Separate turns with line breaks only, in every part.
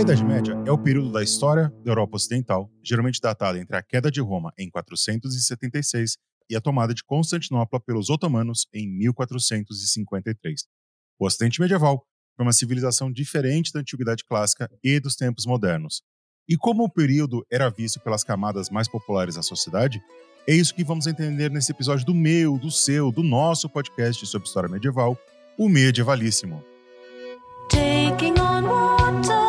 A Idade Média é o período da história da Europa Ocidental, geralmente datada entre a queda de Roma em 476 e a tomada de Constantinopla pelos otomanos em 1453. O Ocidente medieval foi uma civilização diferente da Antiguidade Clássica e dos tempos modernos. E como o período era visto pelas camadas mais populares da sociedade, é isso que vamos entender nesse episódio do meu, do seu, do nosso podcast sobre história medieval, o Medievalíssimo. Taking on water.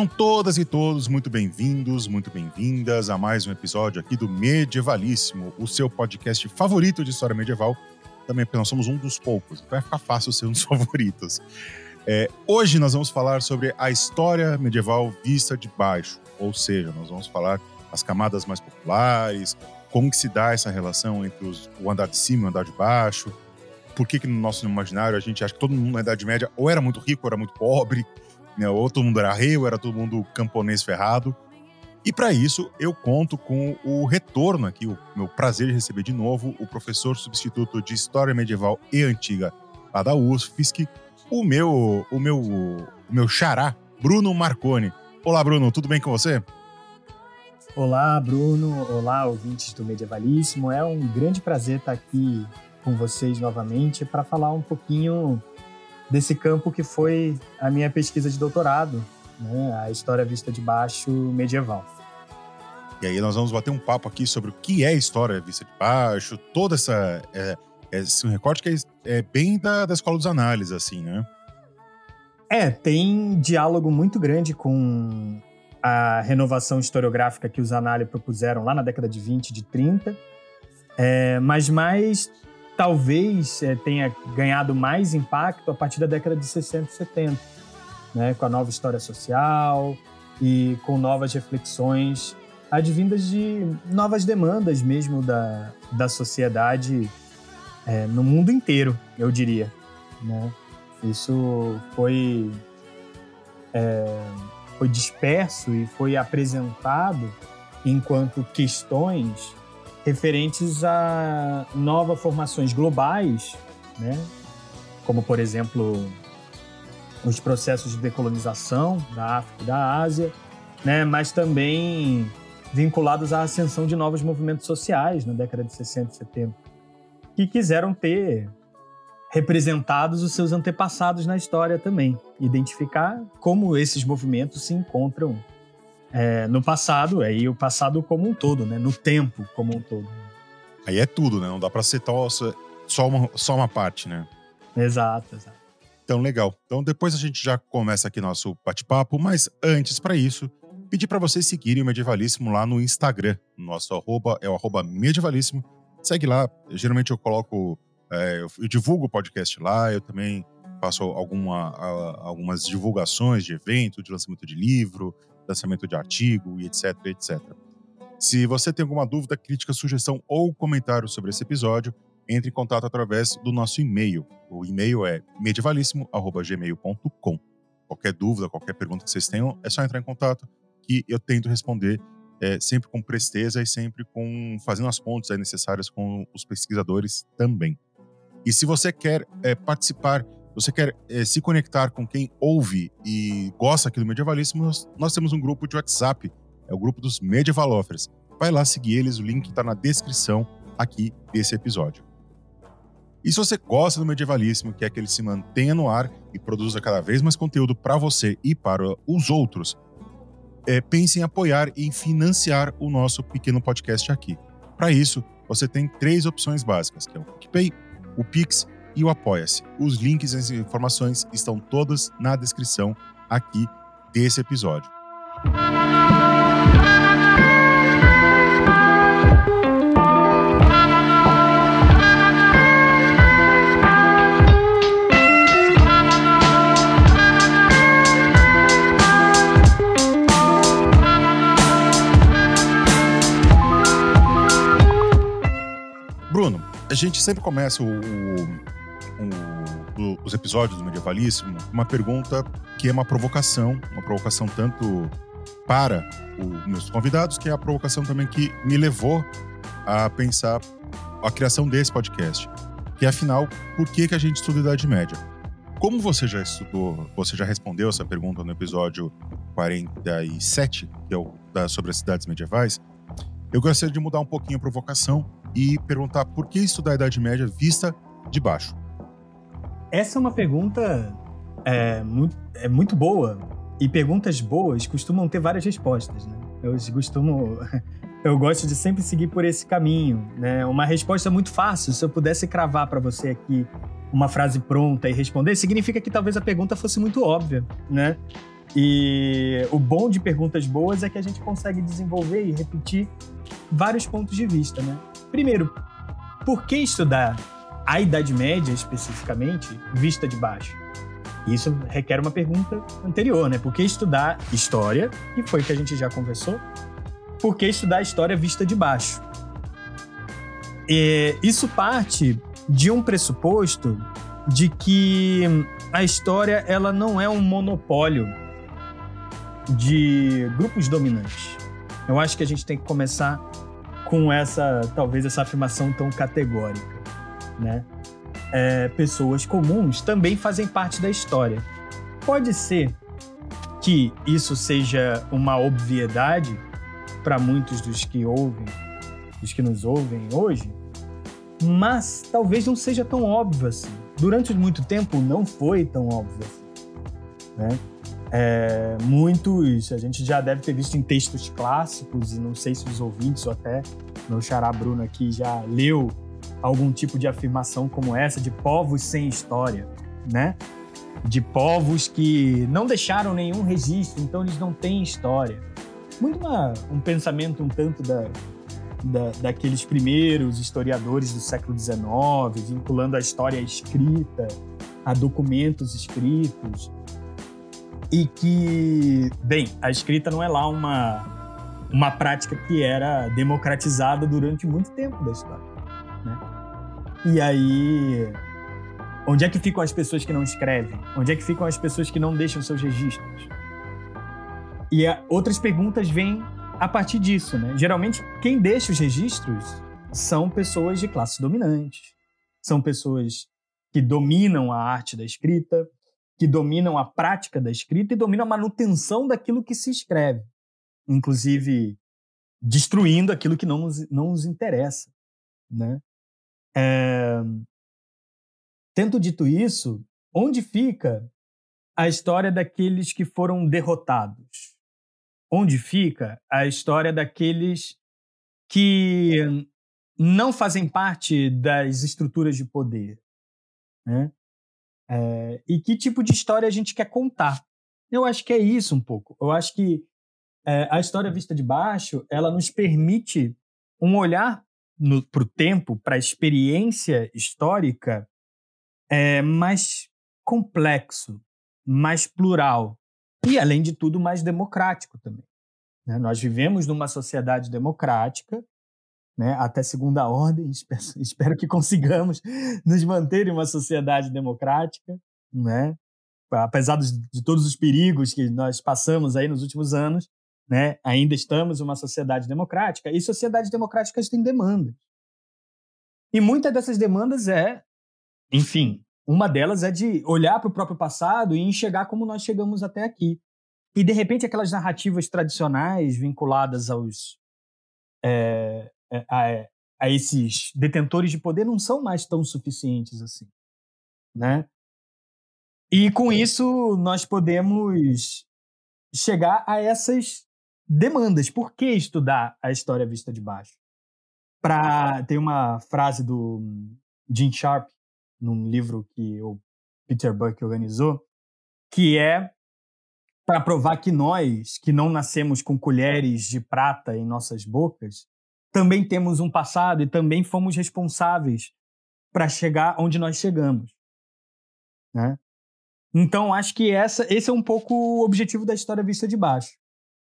Sejam todas e todos muito bem-vindos, muito bem-vindas a mais um episódio aqui do Medievalíssimo, o seu podcast favorito de história medieval. Também porque nós somos um dos poucos, vai ficar fácil ser um dos favoritos. É, hoje nós vamos falar sobre a história medieval vista de baixo, ou seja, nós vamos falar as camadas mais populares, como que se dá essa relação entre os, o andar de cima e o andar de baixo, por que, que no nosso imaginário a gente acha que todo mundo na Idade Média ou era muito rico ou era muito pobre, né? Ou todo mundo era rei, ou era todo mundo camponês ferrado. E para isso, eu conto com o retorno aqui, o meu prazer de receber de novo o professor substituto de História Medieval e Antiga lá da UFSC, o meu, o meu, o meu xará, Bruno Marconi. Olá, Bruno, tudo bem com você?
Olá, Bruno. Olá, ouvintes do Medievalíssimo. É um grande prazer estar aqui com vocês novamente para falar um pouquinho desse campo que foi a minha pesquisa de doutorado, né, a história vista de baixo medieval.
E aí nós vamos bater um papo aqui sobre o que é história vista de baixo, toda essa é, esse recorte que é, é bem da, da escola dos análises, assim, né?
É, tem diálogo muito grande com a renovação historiográfica que os análises propuseram lá na década de 20, de 30, é, mas mais talvez é, tenha ganhado mais impacto a partir da década de 60 e 70, né, com a nova história social e com novas reflexões advindas de novas demandas mesmo da, da sociedade é, no mundo inteiro, eu diria. Né? Isso foi, é, foi disperso e foi apresentado enquanto questões referentes a novas formações globais, né? como, por exemplo, os processos de decolonização da África e da Ásia, né? mas também vinculados à ascensão de novos movimentos sociais na década de 60 e 70, que quiseram ter representados os seus antepassados na história também, identificar como esses movimentos se encontram é, no passado, aí o passado como um todo, né? No tempo como um todo.
Aí é tudo, né? Não dá para ser só uma, só uma parte, né?
Exato, exato.
Então, legal. Então, depois a gente já começa aqui nosso bate-papo, mas antes, para isso, pedir para vocês seguirem o Medievalíssimo lá no Instagram. Nosso arroba é o arroba Medievalíssimo. Segue lá. Geralmente eu coloco, é, eu divulgo o podcast lá, eu também faço alguma, algumas divulgações de evento, de lançamento de livro, lançamento de artigo e etc, etc. Se você tem alguma dúvida, crítica, sugestão ou comentário sobre esse episódio, entre em contato através do nosso e-mail. O e-mail é medievalíssimo.gmail.com. Qualquer dúvida, qualquer pergunta que vocês tenham, é só entrar em contato que eu tento responder é, sempre com presteza e sempre com fazendo as pontes necessárias com os pesquisadores também. E se você quer é, participar você quer é, se conectar com quem ouve e gosta aqui do Medievalíssimo, nós, nós, temos um grupo de WhatsApp, é o grupo dos Medieval Offers. Vai lá seguir eles, o link está na descrição aqui desse episódio. E se você gosta do Medievalíssimo, quer que ele se mantenha no ar e produza cada vez mais conteúdo para você e para os outros, é, pense em apoiar e em financiar o nosso pequeno podcast aqui. Para isso, você tem três opções básicas, que é o PicPay, o Pix e o Apoia-se. Os links e as informações estão todas na descrição aqui desse episódio. Bruno, a gente sempre começa o, o, o, os episódios do Medievalíssimo uma pergunta que é uma provocação, uma provocação tanto para os meus convidados, que é a provocação também que me levou a pensar a criação desse podcast. Que afinal, por que, que a gente estuda Idade Média? Como você já estudou, você já respondeu essa pergunta no episódio 47, que é o da, sobre as cidades medievais, eu gostaria de mudar um pouquinho a provocação e perguntar por que estudar a Idade Média vista de baixo?
Essa é uma pergunta é, muito, é muito boa, e perguntas boas costumam ter várias respostas, né? Eu costumo. Eu gosto de sempre seguir por esse caminho, né? Uma resposta muito fácil, se eu pudesse cravar para você aqui uma frase pronta e responder, significa que talvez a pergunta fosse muito óbvia, né? E o bom de perguntas boas é que a gente consegue desenvolver e repetir vários pontos de vista, né? Primeiro, por que estudar a Idade Média especificamente vista de baixo? Isso requer uma pergunta anterior, né? Por que estudar história, que foi que a gente já conversou? Por que estudar história vista de baixo? E isso parte de um pressuposto de que a história ela não é um monopólio de grupos dominantes. Eu acho que a gente tem que começar com essa, talvez essa afirmação tão categórica, né? é, pessoas comuns também fazem parte da história. Pode ser que isso seja uma obviedade para muitos dos que ouvem, dos que nos ouvem hoje, mas talvez não seja tão óbvio assim. Durante muito tempo não foi tão óbvio assim. Né? É, muitos a gente já deve ter visto em textos clássicos, e não sei se os ouvintes ou até meu xará Bruno aqui já leu algum tipo de afirmação como essa de povos sem história, né? De povos que não deixaram nenhum registro, então eles não têm história. Muito uma, um pensamento um tanto da, da, daqueles primeiros historiadores do século XIX, vinculando a história escrita, a documentos escritos. E que, bem, a escrita não é lá uma, uma prática que era democratizada durante muito tempo da história. Né? E aí, onde é que ficam as pessoas que não escrevem? Onde é que ficam as pessoas que não deixam seus registros? E a, outras perguntas vêm a partir disso, né? Geralmente, quem deixa os registros são pessoas de classe dominante, são pessoas que dominam a arte da escrita, que dominam a prática da escrita e dominam a manutenção daquilo que se escreve, inclusive destruindo aquilo que não nos, não nos interessa, né? É... Tendo dito isso, onde fica a história daqueles que foram derrotados? Onde fica a história daqueles que não fazem parte das estruturas de poder? Né? É... e que tipo de história a gente quer contar? Eu acho que é isso um pouco. Eu acho que é, a história vista de baixo ela nos permite um olhar para o tempo, para a experiência histórica, é mais complexo, mais plural e, além de tudo, mais democrático também. Né? Nós vivemos numa sociedade democrática, né? até segunda ordem, espero, espero que consigamos nos manter em uma sociedade democrática, né? apesar de todos os perigos que nós passamos aí nos últimos anos, né? Ainda estamos uma sociedade democrática e sociedades democráticas têm demandas. E muitas dessas demandas é, enfim, uma delas é de olhar para o próprio passado e enxergar como nós chegamos até aqui. E de repente aquelas narrativas tradicionais vinculadas aos é, é a, a esses detentores de poder não são mais tão suficientes assim, né? E com isso nós podemos chegar a essas demandas. Por que estudar a história vista de baixo? Pra, tem uma frase do Jim Sharp, num livro que o Peter Buck organizou, que é para provar que nós, que não nascemos com colheres de prata em nossas bocas, também temos um passado e também fomos responsáveis para chegar onde nós chegamos. Né? Então, acho que essa, esse é um pouco o objetivo da história vista de baixo.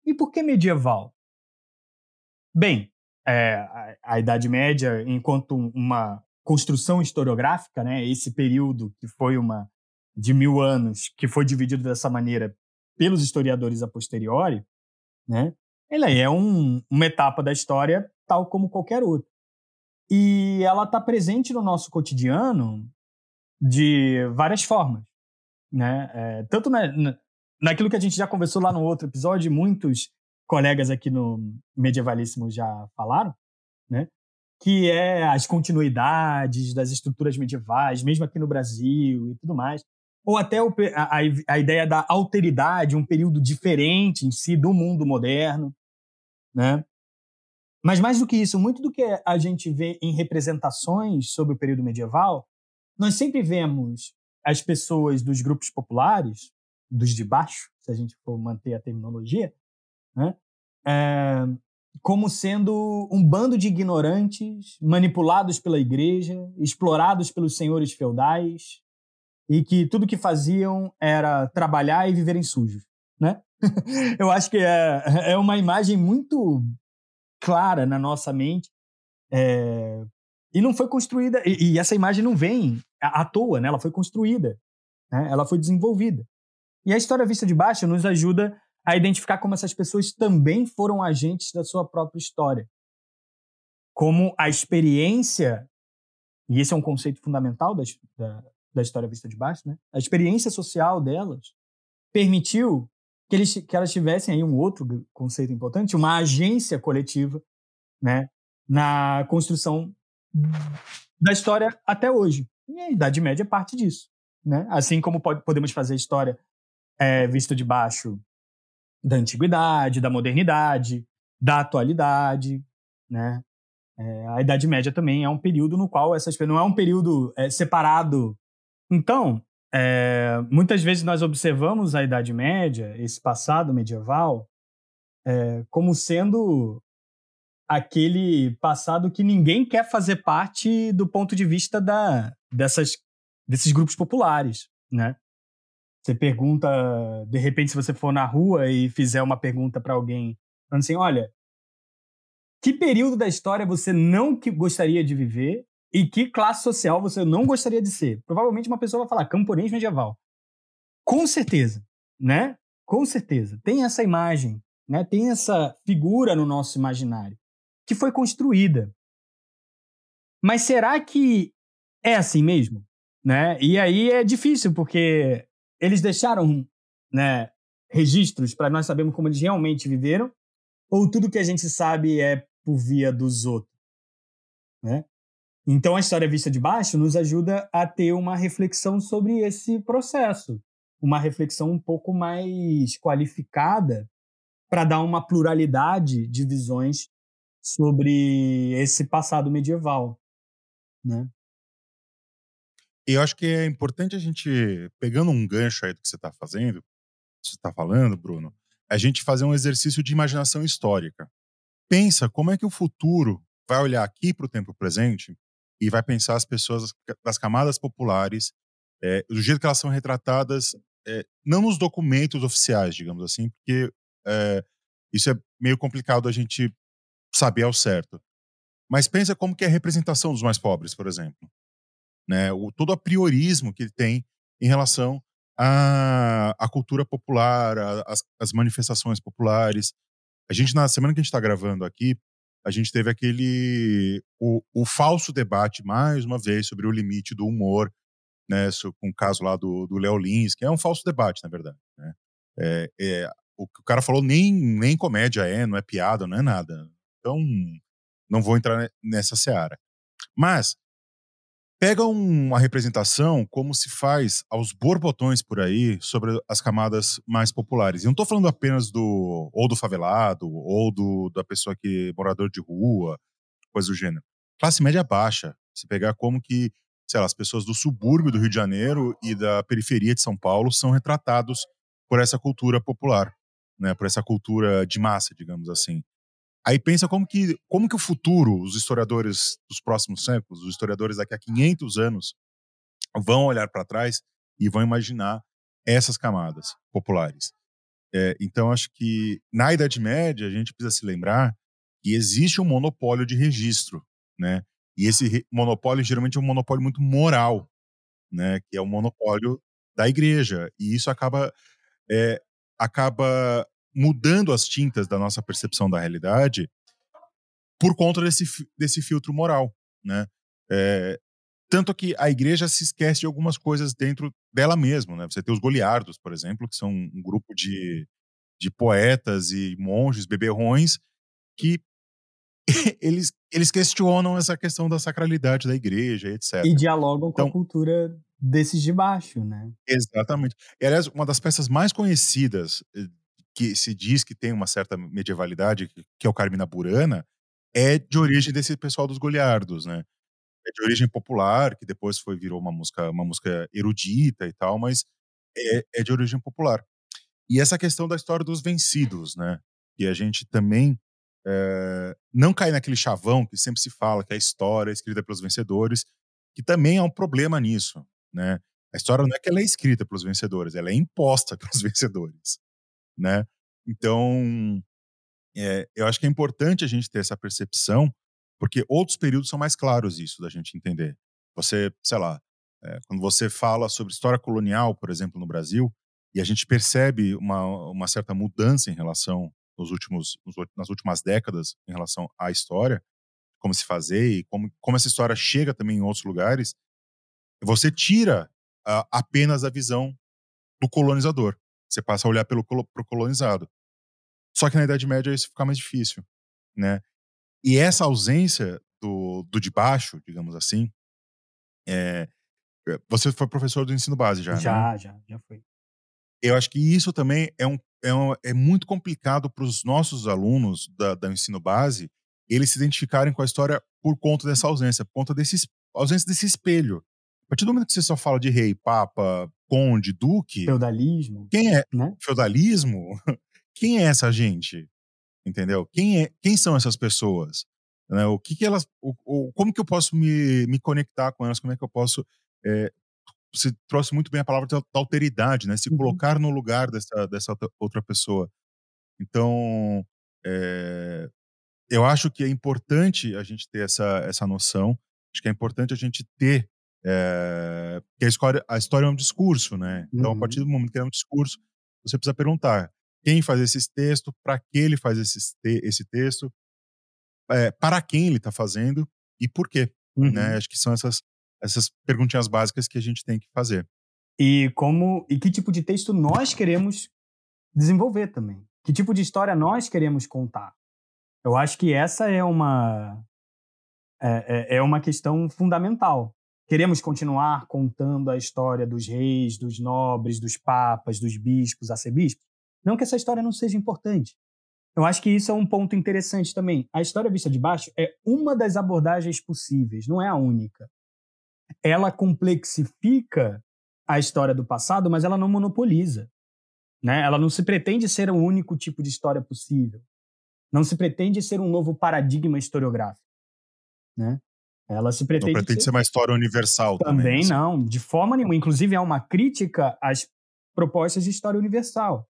E por que medieval? Bem, é, a, a, Idade Média, enquanto uma construção historiográfica, né? Esse período que foi uma de mil anos, que foi dividido dessa maneira pelos historiadores a posteriori, né? Ela é um, uma etapa da história tal como qualquer outra. E ela está presente no nosso cotidiano de várias formas, né? É, tanto na, na, naquilo que a gente já conversou lá no outro episódio, muitos colegas aqui no Medievalíssimo já falaram, né? Que é as continuidades das estruturas medievais, mesmo aqui no Brasil e tudo mais. Ou até o, a, a ideia da alteridade, um período diferente em si do mundo moderno, né? Mas mais do que isso, muito do que a gente vê em representações sobre o período medieval, nós sempre vemos as pessoas dos grupos populares, dos de baixo, se a gente for manter a terminologia, né? É, como sendo um bando de ignorantes, manipulados pela igreja, explorados pelos senhores feudais, e que tudo que faziam era trabalhar e viverem sujos, né? Eu acho que é, é uma imagem muito clara na nossa mente é, e não foi construída e, e, essa imagem não vem à, toa, né? Ela foi construída, né? Ela foi desenvolvida. E a história vista de baixo nos ajuda a identificar como essas pessoas também foram agentes da sua própria história. Como a experiência, e esse é um conceito fundamental da, da, da história vista de baixo, né? a experiência social delas permitiu que, eles, que elas tivessem aí um outro conceito importante, uma agência coletiva né? na construção da história até hoje. E a Idade Média é parte disso. Né? Assim como pode, podemos fazer história é, vista de baixo da antiguidade, da modernidade, da atualidade, né? É, a Idade Média também é um período no qual essas não é um período é, separado. Então, é, muitas vezes nós observamos a Idade Média, esse passado medieval, é, como sendo aquele passado que ninguém quer fazer parte do ponto de vista da, dessas, desses grupos populares, né? Você pergunta, de repente, se você for na rua e fizer uma pergunta para alguém, falando assim: olha, que período da história você não gostaria de viver e que classe social você não gostaria de ser? Provavelmente uma pessoa vai falar camponês medieval. Com certeza, né? Com certeza. Tem essa imagem, né? Tem essa figura no nosso imaginário que foi construída. Mas será que é assim mesmo? Né? E aí é difícil, porque eles deixaram né, registros para nós sabermos como eles realmente viveram, ou tudo que a gente sabe é por via dos outros? Né? Então, a história vista de baixo nos ajuda a ter uma reflexão sobre esse processo, uma reflexão um pouco mais qualificada para dar uma pluralidade de visões sobre esse passado medieval, né?
E eu acho que é importante a gente, pegando um gancho aí do que você está fazendo, você está falando, Bruno, a gente fazer um exercício de imaginação histórica. Pensa como é que o futuro vai olhar aqui para o tempo presente e vai pensar as pessoas das camadas populares, é, do jeito que elas são retratadas, é, não nos documentos oficiais, digamos assim, porque é, isso é meio complicado a gente saber ao certo. Mas pensa como que é a representação dos mais pobres, por exemplo né? O, todo o priorismo que ele tem em relação à, cultura popular, às manifestações populares. A gente, na semana que a gente está gravando aqui, a gente teve aquele. O, o falso debate, mais uma vez, sobre o limite do humor, né? Com o caso lá do, do Léo Lins, que é um falso debate, na verdade. Né? É, é, o que o cara falou nem, nem comédia é, não é piada, não é nada. Então, não vou entrar nessa seara. Mas Pega uma representação como se faz aos borbotões por aí sobre as camadas mais populares. E não estou falando apenas do ou do favelado ou do da pessoa que morador de rua, coisa do gênero. Classe média baixa. Se pegar como que, sei lá, as pessoas do subúrbio do Rio de Janeiro e da periferia de São Paulo são retratados por essa cultura popular, né? Por essa cultura de massa, digamos assim. Aí pensa como que, como que o futuro, os historiadores dos próximos séculos, os historiadores daqui a 500 anos, vão olhar para trás e vão imaginar essas camadas populares. É, então, acho que na Idade Média a gente precisa se lembrar que existe um monopólio de registro, né? E esse monopólio geralmente é um monopólio muito moral, né? Que é o monopólio da igreja. E isso acaba, é, acaba mudando as tintas da nossa percepção da realidade por conta desse, desse filtro moral, né? É, tanto que a igreja se esquece de algumas coisas dentro dela mesma, né? Você tem os goliardos, por exemplo, que são um grupo de, de poetas e monges beberrões que eles, eles questionam essa questão da sacralidade da igreja, etc.
E dialogam então, com a então cultura desses de baixo, né?
Exatamente. E, aliás, uma das peças mais conhecidas eh, que se diz que tem uma certa medievalidade, que é o Carmina Burana, é de origem desse pessoal dos goliardos, né? É de origem popular, que depois foi virou uma música, uma música erudita e tal, mas é, é de origem popular. E essa questão da história dos vencidos, né? Que a gente também é, não cai naquele chavão que sempre se fala que a história é escrita pelos vencedores, que também é um problema nisso, né? A história não é que ela é escrita pelos vencedores, ela é imposta pelos vencedores, né? Então, é, eu acho que é importante a gente ter essa percepção, porque outros períodos são mais claros isso da gente entender. Você, sei lá, é, quando você fala sobre história colonial, por exemplo, no Brasil, e a gente percebe uma, uma certa mudança em relação nos últimos, nas últimas décadas em relação à história, como se fazer e como, como essa história chega também em outros lugares, você tira uh, apenas a visão do colonizador. Você passa a olhar pelo pro colonizado. Só que na Idade Média isso fica mais difícil, né? E essa ausência do, do de baixo, digamos assim, é, você foi professor do ensino base já,
já
né?
Já, já, foi.
Eu acho que isso também é, um, é, um, é muito complicado para os nossos alunos da, da ensino base eles se identificarem com a história por conta dessa ausência, por conta desse ausência desse espelho. A partir do momento que você só fala de rei, papa, conde, duque.
Feudalismo.
Quem é?
Né?
Feudalismo? Quem é essa gente? Entendeu? Quem, é, quem são essas pessoas? Né? O que, que elas. O, o, como que eu posso me, me conectar com elas? Como é que eu posso. É, você trouxe muito bem a palavra da alteridade, né? Se uhum. colocar no lugar dessa, dessa outra pessoa. Então, é, eu acho que é importante a gente ter essa, essa noção. Acho que é importante a gente ter é, que a história, a história é um discurso, né? Então, uhum. a partir do momento que é um discurso, você precisa perguntar quem faz esse texto, para que ele faz esse, esse texto, é, para quem ele está fazendo e por quê. Né? Uhum. Né? Acho que são essas, essas perguntinhas básicas que a gente tem que fazer.
E como e que tipo de texto nós queremos desenvolver também? Que tipo de história nós queremos contar? Eu acho que essa é uma é, é, é uma questão fundamental. Queremos continuar contando a história dos reis, dos nobres, dos papas, dos bispos, arcebispos? Não que essa história não seja importante. Eu acho que isso é um ponto interessante também. A história vista de baixo é uma das abordagens possíveis, não é a única. Ela complexifica a história do passado, mas ela não monopoliza. Né? Ela não se pretende ser o único tipo de história possível. Não se pretende ser um novo paradigma historiográfico. Né? Ela se pretende.
Não pretende ser, ser uma história universal
também.
Também
assim. não, de forma nenhuma. Inclusive, é uma crítica às propostas de história universal.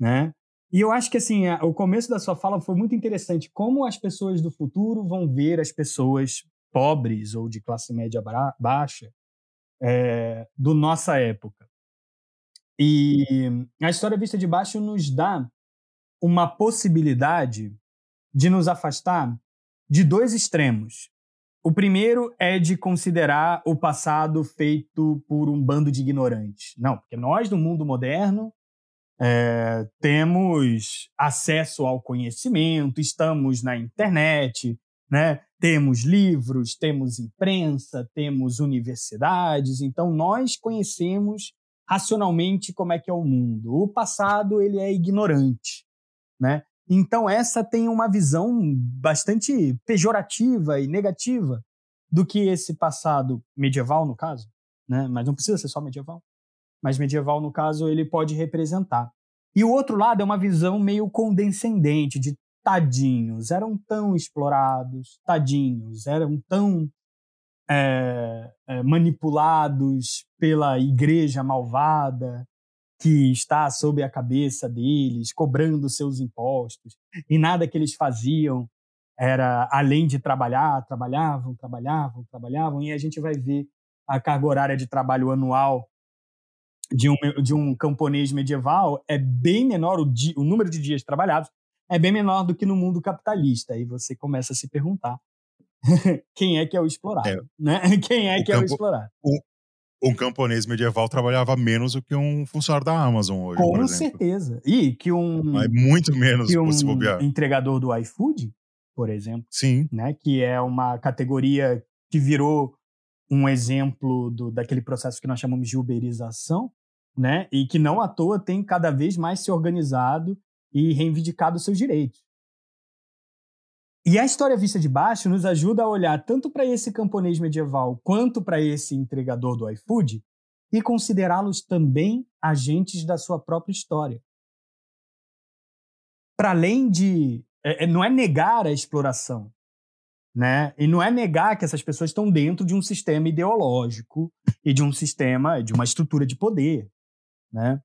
Né? E eu acho que assim, o começo da sua fala foi muito interessante. Como as pessoas do futuro vão ver as pessoas pobres ou de classe média baixa é, do nossa época. E a história vista de baixo nos dá uma possibilidade de nos afastar de dois extremos. O primeiro é de considerar o passado feito por um bando de ignorantes. Não, porque nós, no mundo moderno, é, temos acesso ao conhecimento, estamos na internet, né? temos livros, temos imprensa, temos universidades, então nós conhecemos racionalmente como é que é o mundo. O passado ele é ignorante, né? Então, essa tem uma visão bastante pejorativa e negativa do que esse passado medieval, no caso, né? mas não precisa ser só medieval, mas medieval, no caso, ele pode representar. E o outro lado é uma visão meio condescendente, de tadinhos, eram tão explorados, tadinhos, eram tão é, é, manipulados pela igreja malvada, que está sob a cabeça deles, cobrando seus impostos, e nada que eles faziam era além de trabalhar, trabalhavam, trabalhavam, trabalhavam, e a gente vai ver a carga horária de trabalho anual de um, de um camponês medieval é bem menor, o, di, o número de dias trabalhados é bem menor do que no mundo capitalista. Aí você começa a se perguntar quem é que é o explorado, é. né? Quem é que campo, é o explorado?
O, um camponês medieval trabalhava menos do que um funcionário da Amazon hoje,
Com certeza. E que um...
É muito menos,
que um entregador do iFood, por exemplo.
Sim.
Né, que é uma categoria que virou um exemplo do, daquele processo que nós chamamos de uberização, né? E que não à toa tem cada vez mais se organizado e reivindicado seus direitos. E a história vista de baixo nos ajuda a olhar tanto para esse camponês medieval quanto para esse entregador do iFood e considerá-los também agentes da sua própria história. Para além de. É, é, não é negar a exploração, né? E não é negar que essas pessoas estão dentro de um sistema ideológico e de um sistema, de uma estrutura de poder, né?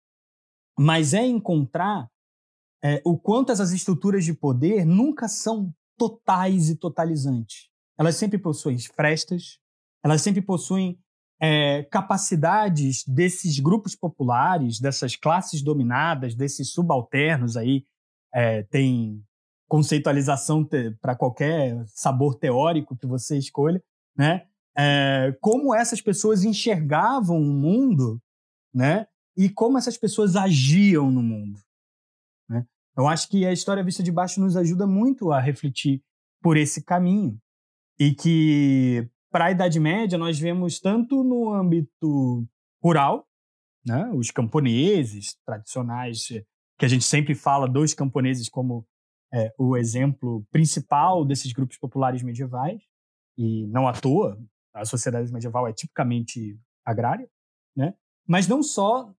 Mas é encontrar é, o quanto essas estruturas de poder nunca são totais e totalizantes. Elas sempre possuem frestas, elas sempre possuem é, capacidades desses grupos populares, dessas classes dominadas, desses subalternos aí, é, tem conceitualização para qualquer sabor teórico que você escolha, né? É, como essas pessoas enxergavam o mundo, né? E como essas pessoas agiam no mundo. Eu acho que a história vista de baixo nos ajuda muito a refletir por esse caminho. E que, para a Idade Média, nós vemos tanto no âmbito rural, né, os camponeses tradicionais, que a gente sempre fala dos camponeses como é, o exemplo principal desses grupos populares medievais, e não à toa, a sociedade medieval é tipicamente agrária, né? mas não só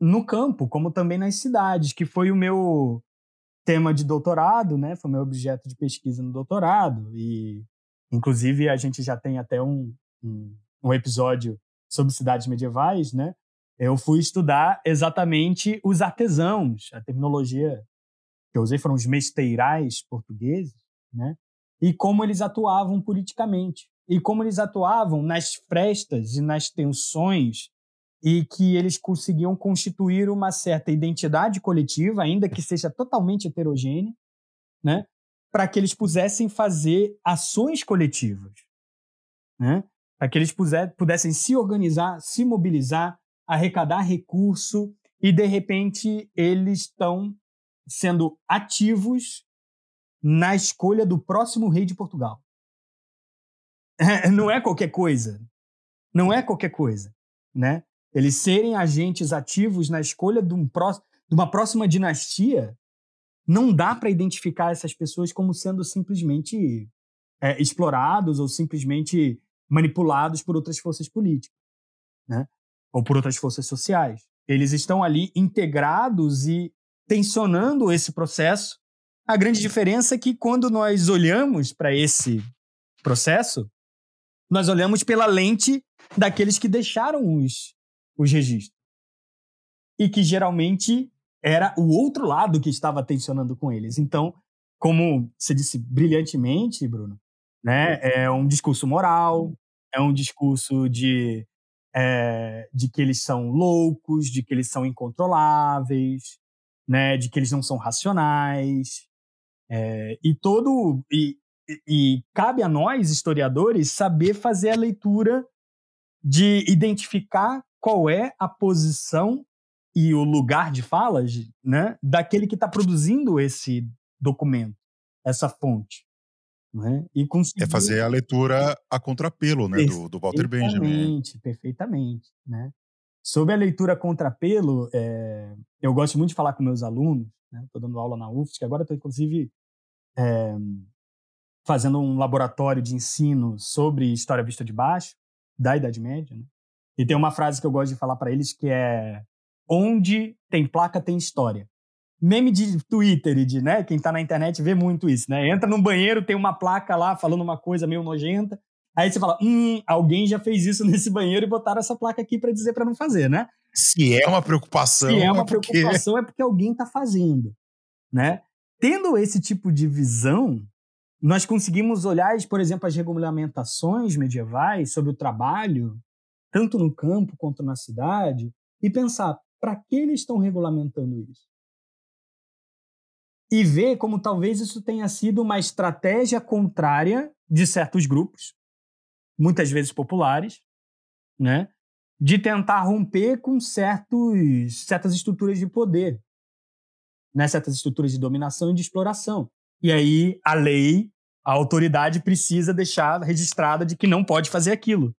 no campo, como também nas cidades, que foi o meu tema de doutorado, né? Foi meu objeto de pesquisa no doutorado e, inclusive, a gente já tem até um, um, um episódio sobre cidades medievais, né? Eu fui estudar exatamente os artesãos, a terminologia que eu usei foram os mesteirais portugueses, né? E como eles atuavam politicamente e como eles atuavam nas frestas e nas tensões e que eles conseguiam constituir uma certa identidade coletiva, ainda que seja totalmente heterogênea, né? para que eles pudessem fazer ações coletivas, né? para que eles pudessem se organizar, se mobilizar, arrecadar recurso e, de repente, eles estão sendo ativos na escolha do próximo rei de Portugal. Não é qualquer coisa. Não é qualquer coisa, né? Eles serem agentes ativos na escolha de, um pró de uma próxima dinastia, não dá para identificar essas pessoas como sendo simplesmente é, explorados ou simplesmente manipulados por outras forças políticas, né? ou por outras forças sociais. Eles estão ali integrados e tensionando esse processo. A grande diferença é que quando nós olhamos para esse processo, nós olhamos pela lente daqueles que deixaram os os registros. E que geralmente era o outro lado que estava tensionando com eles. Então, como você disse brilhantemente, Bruno, né, é um discurso moral, é um discurso de, é, de que eles são loucos, de que eles são incontroláveis, né, de que eles não são racionais. É, e todo. E, e cabe a nós, historiadores, saber fazer a leitura de identificar qual é a posição e o lugar de fala né, daquele que está produzindo esse documento, essa fonte. Né? E conseguir...
É fazer a leitura a contrapelo né, do, do Walter Benjamin.
Perfeitamente, perfeitamente. Né? Sobre a leitura a contrapelo, é, eu gosto muito de falar com meus alunos, estou né? dando aula na UFSC, agora estou inclusive é, fazendo um laboratório de ensino sobre história vista de baixo, da Idade Média, né? E tem uma frase que eu gosto de falar para eles que é: onde tem placa tem história. Meme de Twitter e de, né, quem tá na internet vê muito isso, né? Entra no banheiro, tem uma placa lá falando uma coisa meio nojenta. Aí você fala: "Hum, alguém já fez isso nesse banheiro e botaram essa placa aqui para dizer para não fazer, né?"
Se é uma preocupação,
Se é uma é porque... preocupação é porque alguém tá fazendo, né? Tendo esse tipo de visão, nós conseguimos olhar, por exemplo, as regulamentações medievais sobre o trabalho, tanto no campo quanto na cidade, e pensar para que eles estão regulamentando isso? E ver como talvez isso tenha sido uma estratégia contrária de certos grupos, muitas vezes populares, né? de tentar romper com certos, certas estruturas de poder, né? certas estruturas de dominação e de exploração. E aí a lei, a autoridade precisa deixar registrada de que não pode fazer aquilo.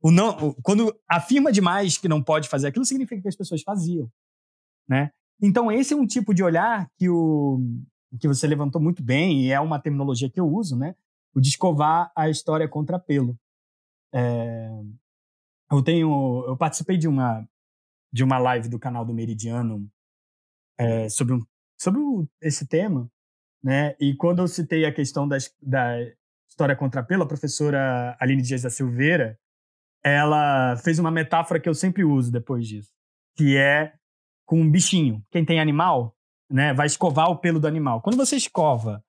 O não, quando afirma demais que não pode fazer aquilo, significa que as pessoas faziam, né? Então esse é um tipo de olhar que o que você levantou muito bem e é uma terminologia que eu uso, né? O de escovar a história contra pelo. É, eu tenho, eu participei de uma de uma live do canal do Meridiano é, sobre um, sobre esse tema né? E quando eu citei a questão das, da história contra pelo, a professora Aline Dias da Silveira, ela fez uma metáfora que eu sempre uso depois disso, que é com um bichinho. Quem tem animal, né, vai escovar o pelo do animal. Quando você escova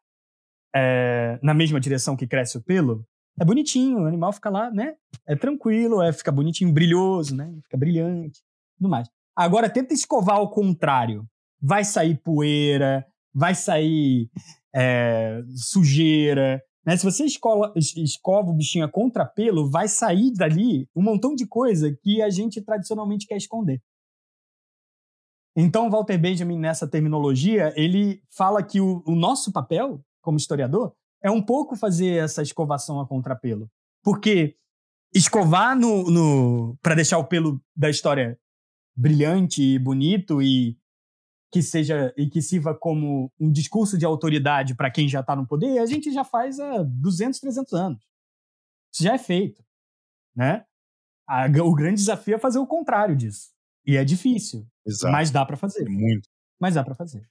é, na mesma direção que cresce o pelo, é bonitinho, o animal fica lá, né? É tranquilo, é, fica bonitinho, brilhoso, né? Fica brilhante, tudo mais. Agora tenta escovar ao contrário. Vai sair poeira, vai sair é, sujeira. Né? Se você escola, escova o bichinho a contrapelo, vai sair dali um montão de coisa que a gente tradicionalmente quer esconder. Então, Walter Benjamin, nessa terminologia, ele fala que o, o nosso papel, como historiador, é um pouco fazer essa escovação a contrapelo. Porque escovar no, no para deixar o pelo da história brilhante e bonito e que seja e que sirva como um discurso de autoridade para quem já está no poder, a gente já faz há 200, 300 anos. Isso já é feito, né? A, o grande desafio é fazer o contrário disso. E é difícil, Exato. mas dá para fazer. É
muito.
Mas dá para fazer.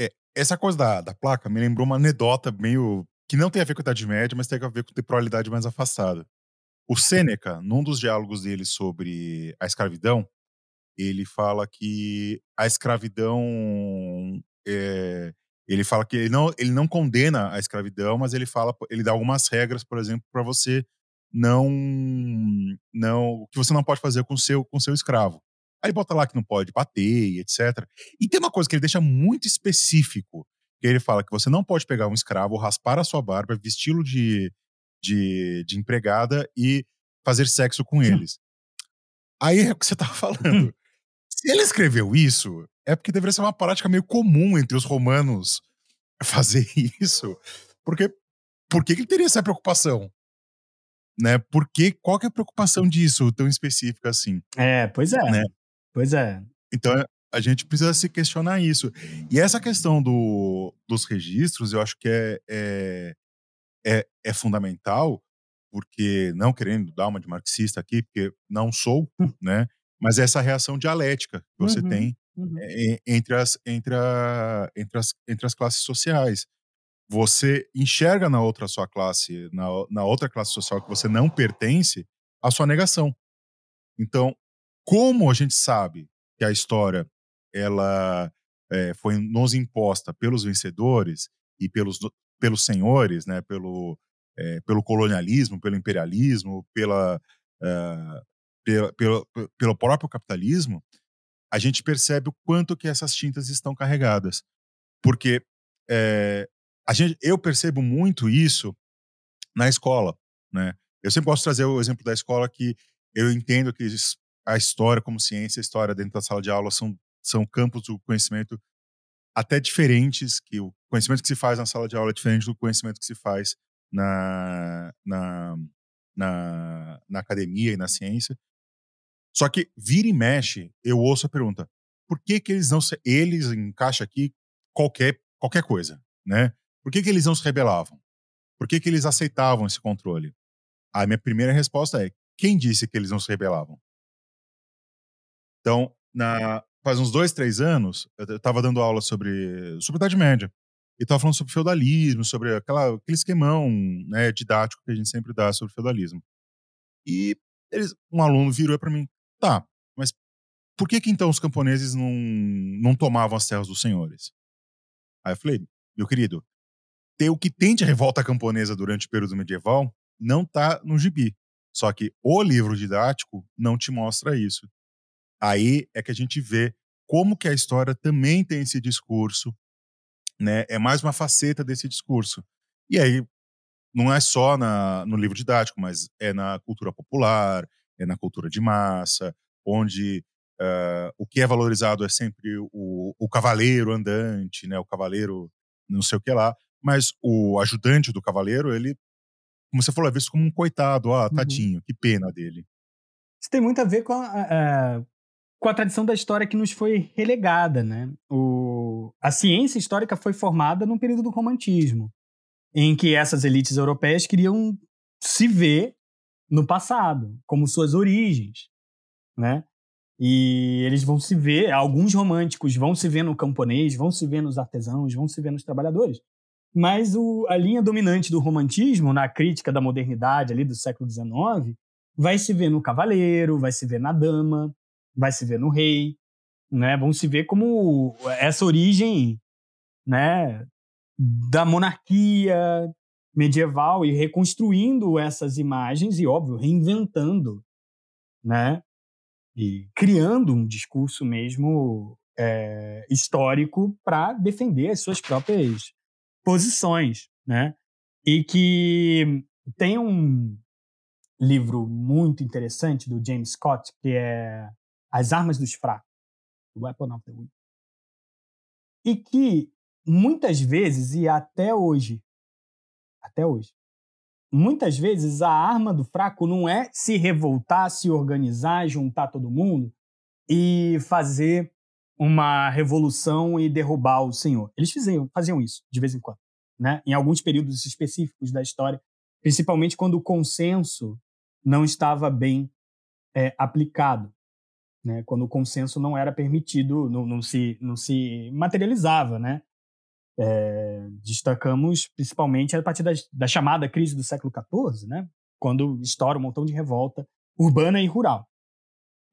É, essa coisa da, da placa me lembrou uma anedota meio que não tem a ver com a Idade Média, mas tem a ver com temporalidade mais afastada. O Sêneca, num dos diálogos dele sobre a escravidão, ele fala que a escravidão é, ele fala que ele não, ele não condena a escravidão, mas ele fala, ele dá algumas regras, por exemplo, para você não não o que você não pode fazer com seu com seu escravo. Aí bota lá que não pode bater, etc. E tem uma coisa que ele deixa muito específico, que ele fala que você não pode pegar um escravo, raspar a sua barba, vesti-lo de, de, de empregada e fazer sexo com eles. Aí é o que você tava falando. Se ele escreveu isso, é porque deveria ser uma prática meio comum entre os romanos fazer isso. Porque por que ele teria essa preocupação? Né? Porque qual que é a preocupação disso tão específica assim?
É, pois é. Né? Pois é.
Então a gente precisa se questionar isso. E essa questão do, dos registros, eu acho que é, é, é, é fundamental, porque não querendo dar uma de marxista aqui, porque não sou, hum. né? Mas essa reação dialética que você uhum, tem uhum. É, entre, as, entre, a, entre, as, entre as classes sociais. Você enxerga na outra sua classe, na, na outra classe social que você não pertence, a sua negação. Então, como a gente sabe que a história ela é, foi nos imposta pelos vencedores e pelos, pelos senhores, né, pelo, é, pelo colonialismo, pelo imperialismo, pela, uh, pela, pelo, pelo próprio capitalismo, a gente percebe o quanto que essas tintas estão carregadas. Porque é, a gente, eu percebo muito isso na escola. Né? Eu sempre gosto de trazer o exemplo da escola que eu entendo que a história como ciência, a história dentro da sala de aula são, são campos do conhecimento até diferentes, que o conhecimento que se faz na sala de aula é diferente do conhecimento que se faz na, na, na, na academia e na ciência. Só que vira e mexe, eu ouço a pergunta: por que que eles não se, eles encaixa aqui qualquer qualquer coisa, né? Por que que eles não se rebelavam? Por que que eles aceitavam esse controle? A minha primeira resposta é: quem disse que eles não se rebelavam? Então, na, faz uns dois, três anos, eu estava dando aula sobre, sobre Idade Média. E estava falando sobre feudalismo, sobre aquela, aquele esquemão né, didático que a gente sempre dá sobre feudalismo. E eles, um aluno virou para mim: Tá, mas por que que então os camponeses não, não tomavam as terras dos senhores? Aí eu falei, meu querido, ter o que tem de revolta camponesa durante o período medieval não está no gibi. Só que o livro didático não te mostra isso. Aí é que a gente vê como que a história também tem esse discurso, né? É mais uma faceta desse discurso. E aí não é só na, no livro didático, mas é na cultura popular, na cultura de massa, onde uh, o que é valorizado é sempre o, o cavaleiro andante, né? O cavaleiro não sei o que lá, mas o ajudante do cavaleiro, ele, como você falou, é visto como um coitado, ah, uhum. tadinho, uhum. que pena dele.
Isso tem muito a ver com a, com a tradição da história que nos foi relegada, né? O, a ciência histórica foi formada num período do romantismo, em que essas elites europeias queriam se ver no passado, como suas origens, né? E eles vão se ver, alguns românticos vão se ver no camponês, vão se ver nos artesãos, vão se ver nos trabalhadores. Mas o, a linha dominante do romantismo, na crítica da modernidade ali do século XIX, vai se ver no cavaleiro, vai se ver na dama, vai se ver no rei, né? Vão se ver como essa origem, né, da monarquia medieval e reconstruindo essas imagens e óbvio reinventando, né? E criando um discurso mesmo é, histórico para defender as suas próprias posições, né? E que tem um livro muito interessante do James Scott que é as armas dos fracos, Weapon of the Weak. E que muitas vezes, e até hoje, até hoje, muitas vezes a arma do fraco não é se revoltar, se organizar, juntar todo mundo e fazer uma revolução e derrubar o senhor. Eles faziam, faziam isso de vez em quando, né? Em alguns períodos específicos da história, principalmente quando o consenso não estava bem é, aplicado né? quando o consenso não era permitido, não, não se, não se materializava. Né? É, destacamos principalmente a partir da, da, chamada crise do século XIV, né? quando estoura um montão de revolta urbana e rural.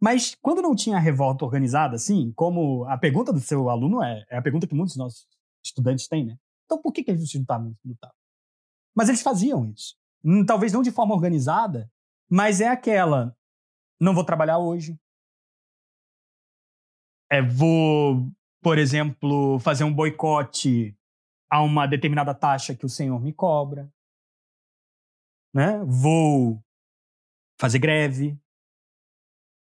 Mas quando não tinha revolta organizada, assim, como a pergunta do seu aluno é, é a pergunta que muitos nossos estudantes têm, né? Então por que, que eles lutavam? lutavam? Mas eles faziam isso. Hum, talvez não de forma organizada, mas é aquela: não vou trabalhar hoje, é, vou, por exemplo, fazer um boicote a uma determinada taxa que o senhor me cobra. Né? Vou fazer greve.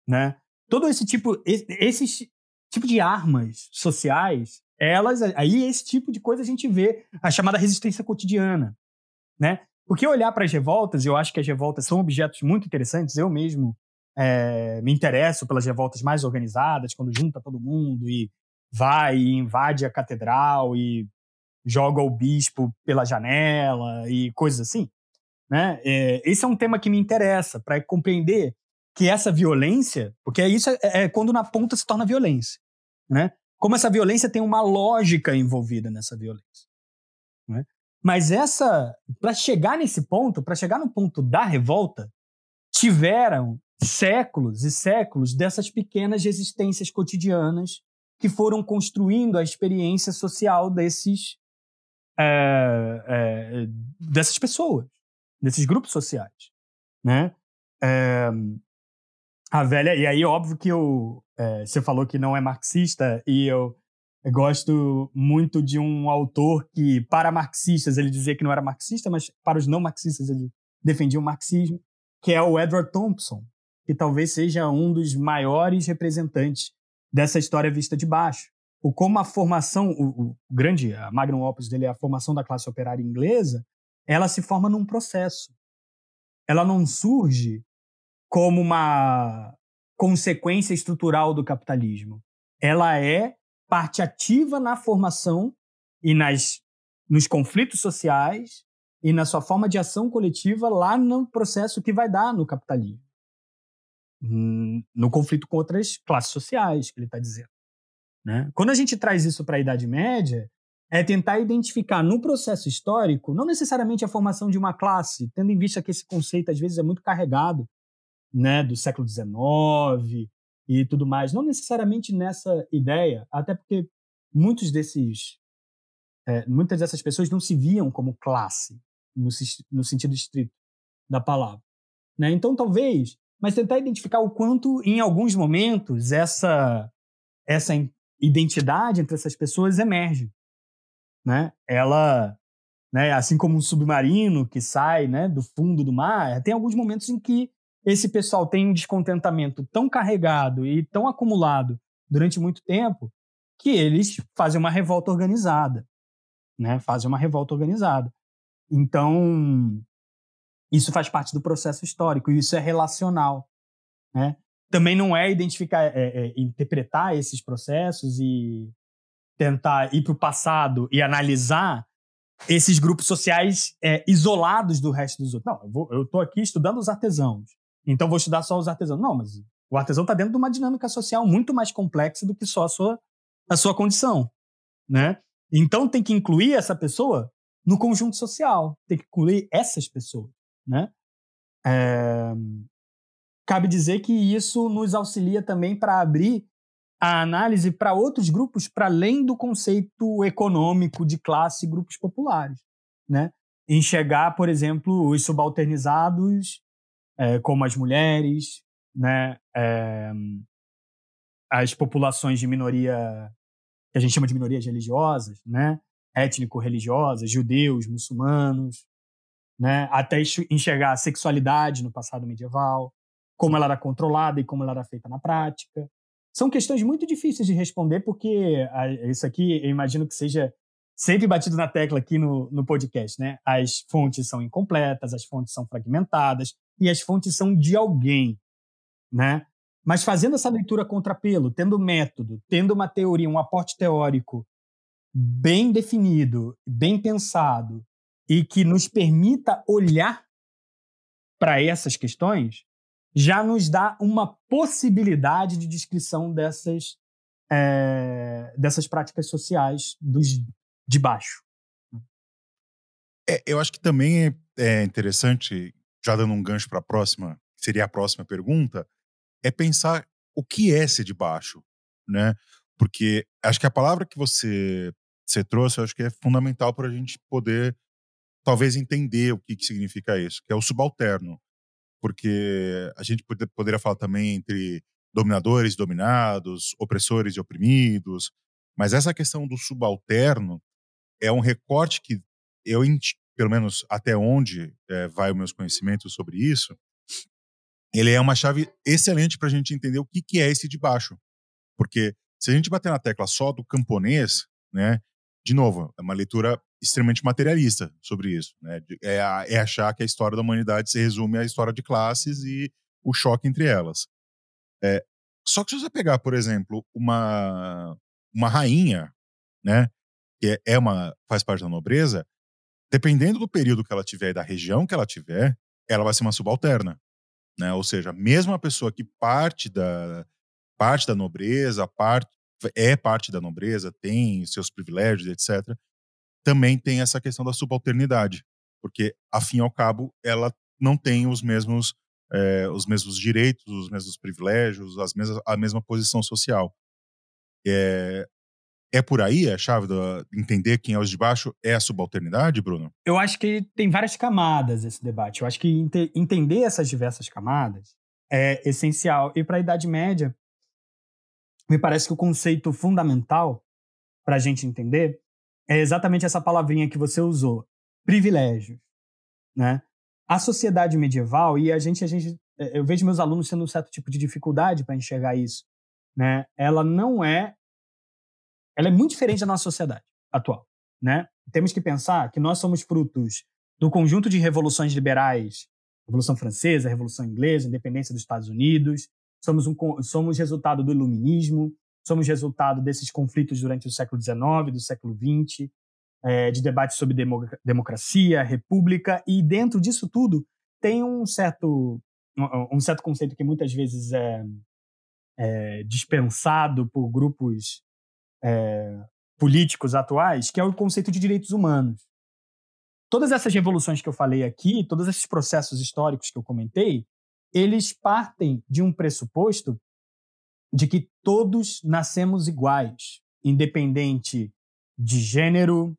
Né? Todo esse tipo, esses tipo de armas sociais, elas, aí esse tipo de coisa a gente vê a chamada resistência cotidiana, né? Porque olhar para as revoltas, eu acho que as revoltas são objetos muito interessantes. Eu mesmo é, me interesso pelas revoltas mais organizadas, quando junta todo mundo e vai e invade a catedral e joga o bispo pela janela e coisas assim. Né? É, esse é um tema que me interessa para compreender que essa violência, porque isso é, é, quando na ponta se torna violência, né? Como essa violência tem uma lógica envolvida nessa violência. Né? Mas essa, para chegar nesse ponto, para chegar no ponto da revolta, tiveram séculos e séculos dessas pequenas resistências cotidianas que foram construindo a experiência social desses é, é, dessas pessoas, desses grupos sociais, né? É, a velha e aí óbvio que eu você falou que não é marxista e eu gosto muito de um autor que para marxistas ele dizia que não era marxista, mas para os não marxistas ele defendia o marxismo, que é o Edward Thompson, que talvez seja um dos maiores representantes dessa história vista de baixo. O como a formação, o, o grande, a magnum opus dele é a formação da classe operária inglesa, ela se forma num processo. Ela não surge como uma consequência estrutural do capitalismo. Ela é parte ativa na formação e nas, nos conflitos sociais e na sua forma de ação coletiva lá no processo que vai dar no capitalismo no conflito com outras classes sociais, que ele está dizendo. Né? Quando a gente traz isso para a Idade Média, é tentar identificar no processo histórico, não necessariamente a formação de uma classe, tendo em vista que esse conceito às vezes é muito carregado né, do século XIX e tudo mais, não necessariamente nessa ideia, até porque muitos desses é, muitas dessas pessoas não se viam como classe, no, no sentido estrito da palavra. Né? Então, talvez, mas tentar identificar o quanto, em alguns momentos, essa, essa identidade entre essas pessoas emerge. Né? Ela, né, assim como um submarino que sai né, do fundo do mar, tem alguns momentos em que esse pessoal tem um descontentamento tão carregado e tão acumulado durante muito tempo que eles fazem uma revolta organizada, né? Fazem uma revolta organizada. Então, isso faz parte do processo histórico e isso é relacional, né? Também não é identificar, é, é, interpretar esses processos e tentar ir para o passado e analisar esses grupos sociais é, isolados do resto dos outros. Não, eu estou aqui estudando os artesãos, então vou estudar só os artesãos. Não, mas o artesão está dentro de uma dinâmica social muito mais complexa do que só a sua, a sua condição, né? Então tem que incluir essa pessoa no conjunto social, tem que incluir essas pessoas, né? É... Cabe dizer que isso nos auxilia também para abrir a análise para outros grupos para além do conceito econômico de classe e grupos populares, né? Enxergar, por exemplo, os subalternizados é, como as mulheres, né, é, as populações de minoria que a gente chama de minorias religiosas, né, étnico-religiosas, judeus, muçulmanos, né, até enxergar a sexualidade no passado medieval, como ela era controlada e como ela era feita na prática. São questões muito difíceis de responder, porque isso aqui eu imagino que seja sempre batido na tecla aqui no, no podcast, né? As fontes são incompletas, as fontes são fragmentadas, e as fontes são de alguém, né? Mas fazendo essa leitura contrapelo, tendo método, tendo uma teoria, um aporte teórico bem definido, bem pensado e que nos permita olhar para essas questões, já nos dá uma possibilidade de descrição dessas, é, dessas práticas sociais dos de baixo.
É, eu acho que também é, é interessante já dando um gancho para a próxima, seria a próxima pergunta, é pensar o que é ser de baixo, né? Porque acho que a palavra que você, você trouxe, acho que é fundamental para a gente poder talvez entender o que, que significa isso, que é o subalterno. Porque a gente poder, poderia falar também entre dominadores e dominados, opressores e oprimidos, mas essa questão do subalterno é um recorte que eu pelo menos até onde é, vai os meus conhecimentos sobre isso, ele é uma chave excelente para a gente entender o que, que é esse de baixo. Porque se a gente bater na tecla só do camponês, né, de novo, é uma leitura extremamente materialista sobre isso. Né? É, é achar que a história da humanidade se resume à história de classes e o choque entre elas. É, só que se você pegar, por exemplo, uma, uma rainha, né, que é uma faz parte da nobreza, dependendo do período que ela tiver e da região que ela tiver, ela vai ser uma subalterna, né? Ou seja, mesmo a pessoa que parte da parte da nobreza, parte é parte da nobreza, tem seus privilégios, etc. Também tem essa questão da subalternidade, porque afim ao cabo ela não tem os mesmos é, os mesmos direitos, os mesmos privilégios, as mesmas, a mesma posição social. É, é por aí a chave de entender quem é os de baixo é a subalternidade, Bruno?
Eu acho que tem várias camadas esse debate. Eu acho que ente entender essas diversas camadas é essencial. E para a Idade Média, me parece que o conceito fundamental para a gente entender é exatamente essa palavrinha que você usou, privilégio, né? A sociedade medieval e a gente, a gente, eu vejo meus alunos tendo um certo tipo de dificuldade para enxergar isso, né? Ela não é ela é muito diferente da nossa sociedade atual, né? Temos que pensar que nós somos frutos do conjunto de revoluções liberais, Revolução Francesa, Revolução Inglesa, Independência dos Estados Unidos, somos, um, somos resultado do Iluminismo, somos resultado desses conflitos durante o século XIX, do século XX, é, de debates sobre democracia, república, e dentro disso tudo tem um certo, um, certo conceito que muitas vezes é, é dispensado por grupos é, políticos atuais, que é o conceito de direitos humanos. Todas essas revoluções que eu falei aqui, todos esses processos históricos que eu comentei, eles partem de um pressuposto de que todos nascemos iguais, independente de gênero,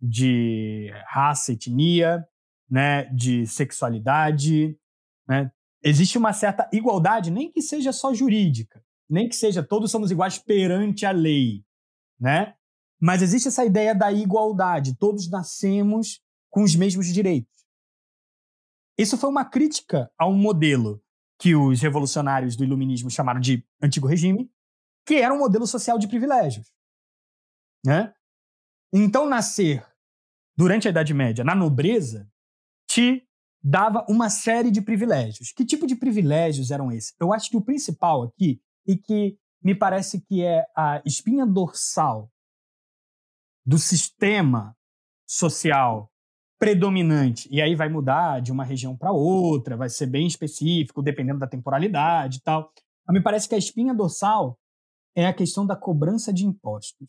de raça, etnia, né, de sexualidade, né? Existe uma certa igualdade, nem que seja só jurídica, nem que seja todos somos iguais perante a lei, né? Mas existe essa ideia da igualdade, todos nascemos com os mesmos direitos. Isso foi uma crítica a um modelo que os revolucionários do iluminismo chamaram de antigo regime, que era um modelo social de privilégios. Né? Então, nascer durante a Idade Média na nobreza te dava uma série de privilégios. Que tipo de privilégios eram esses? Eu acho que o principal aqui, e que me parece que é a espinha dorsal do sistema social predominante, e aí vai mudar de uma região para outra, vai ser bem específico, dependendo da temporalidade e tal. Mas me parece que a espinha dorsal é a questão da cobrança de impostos.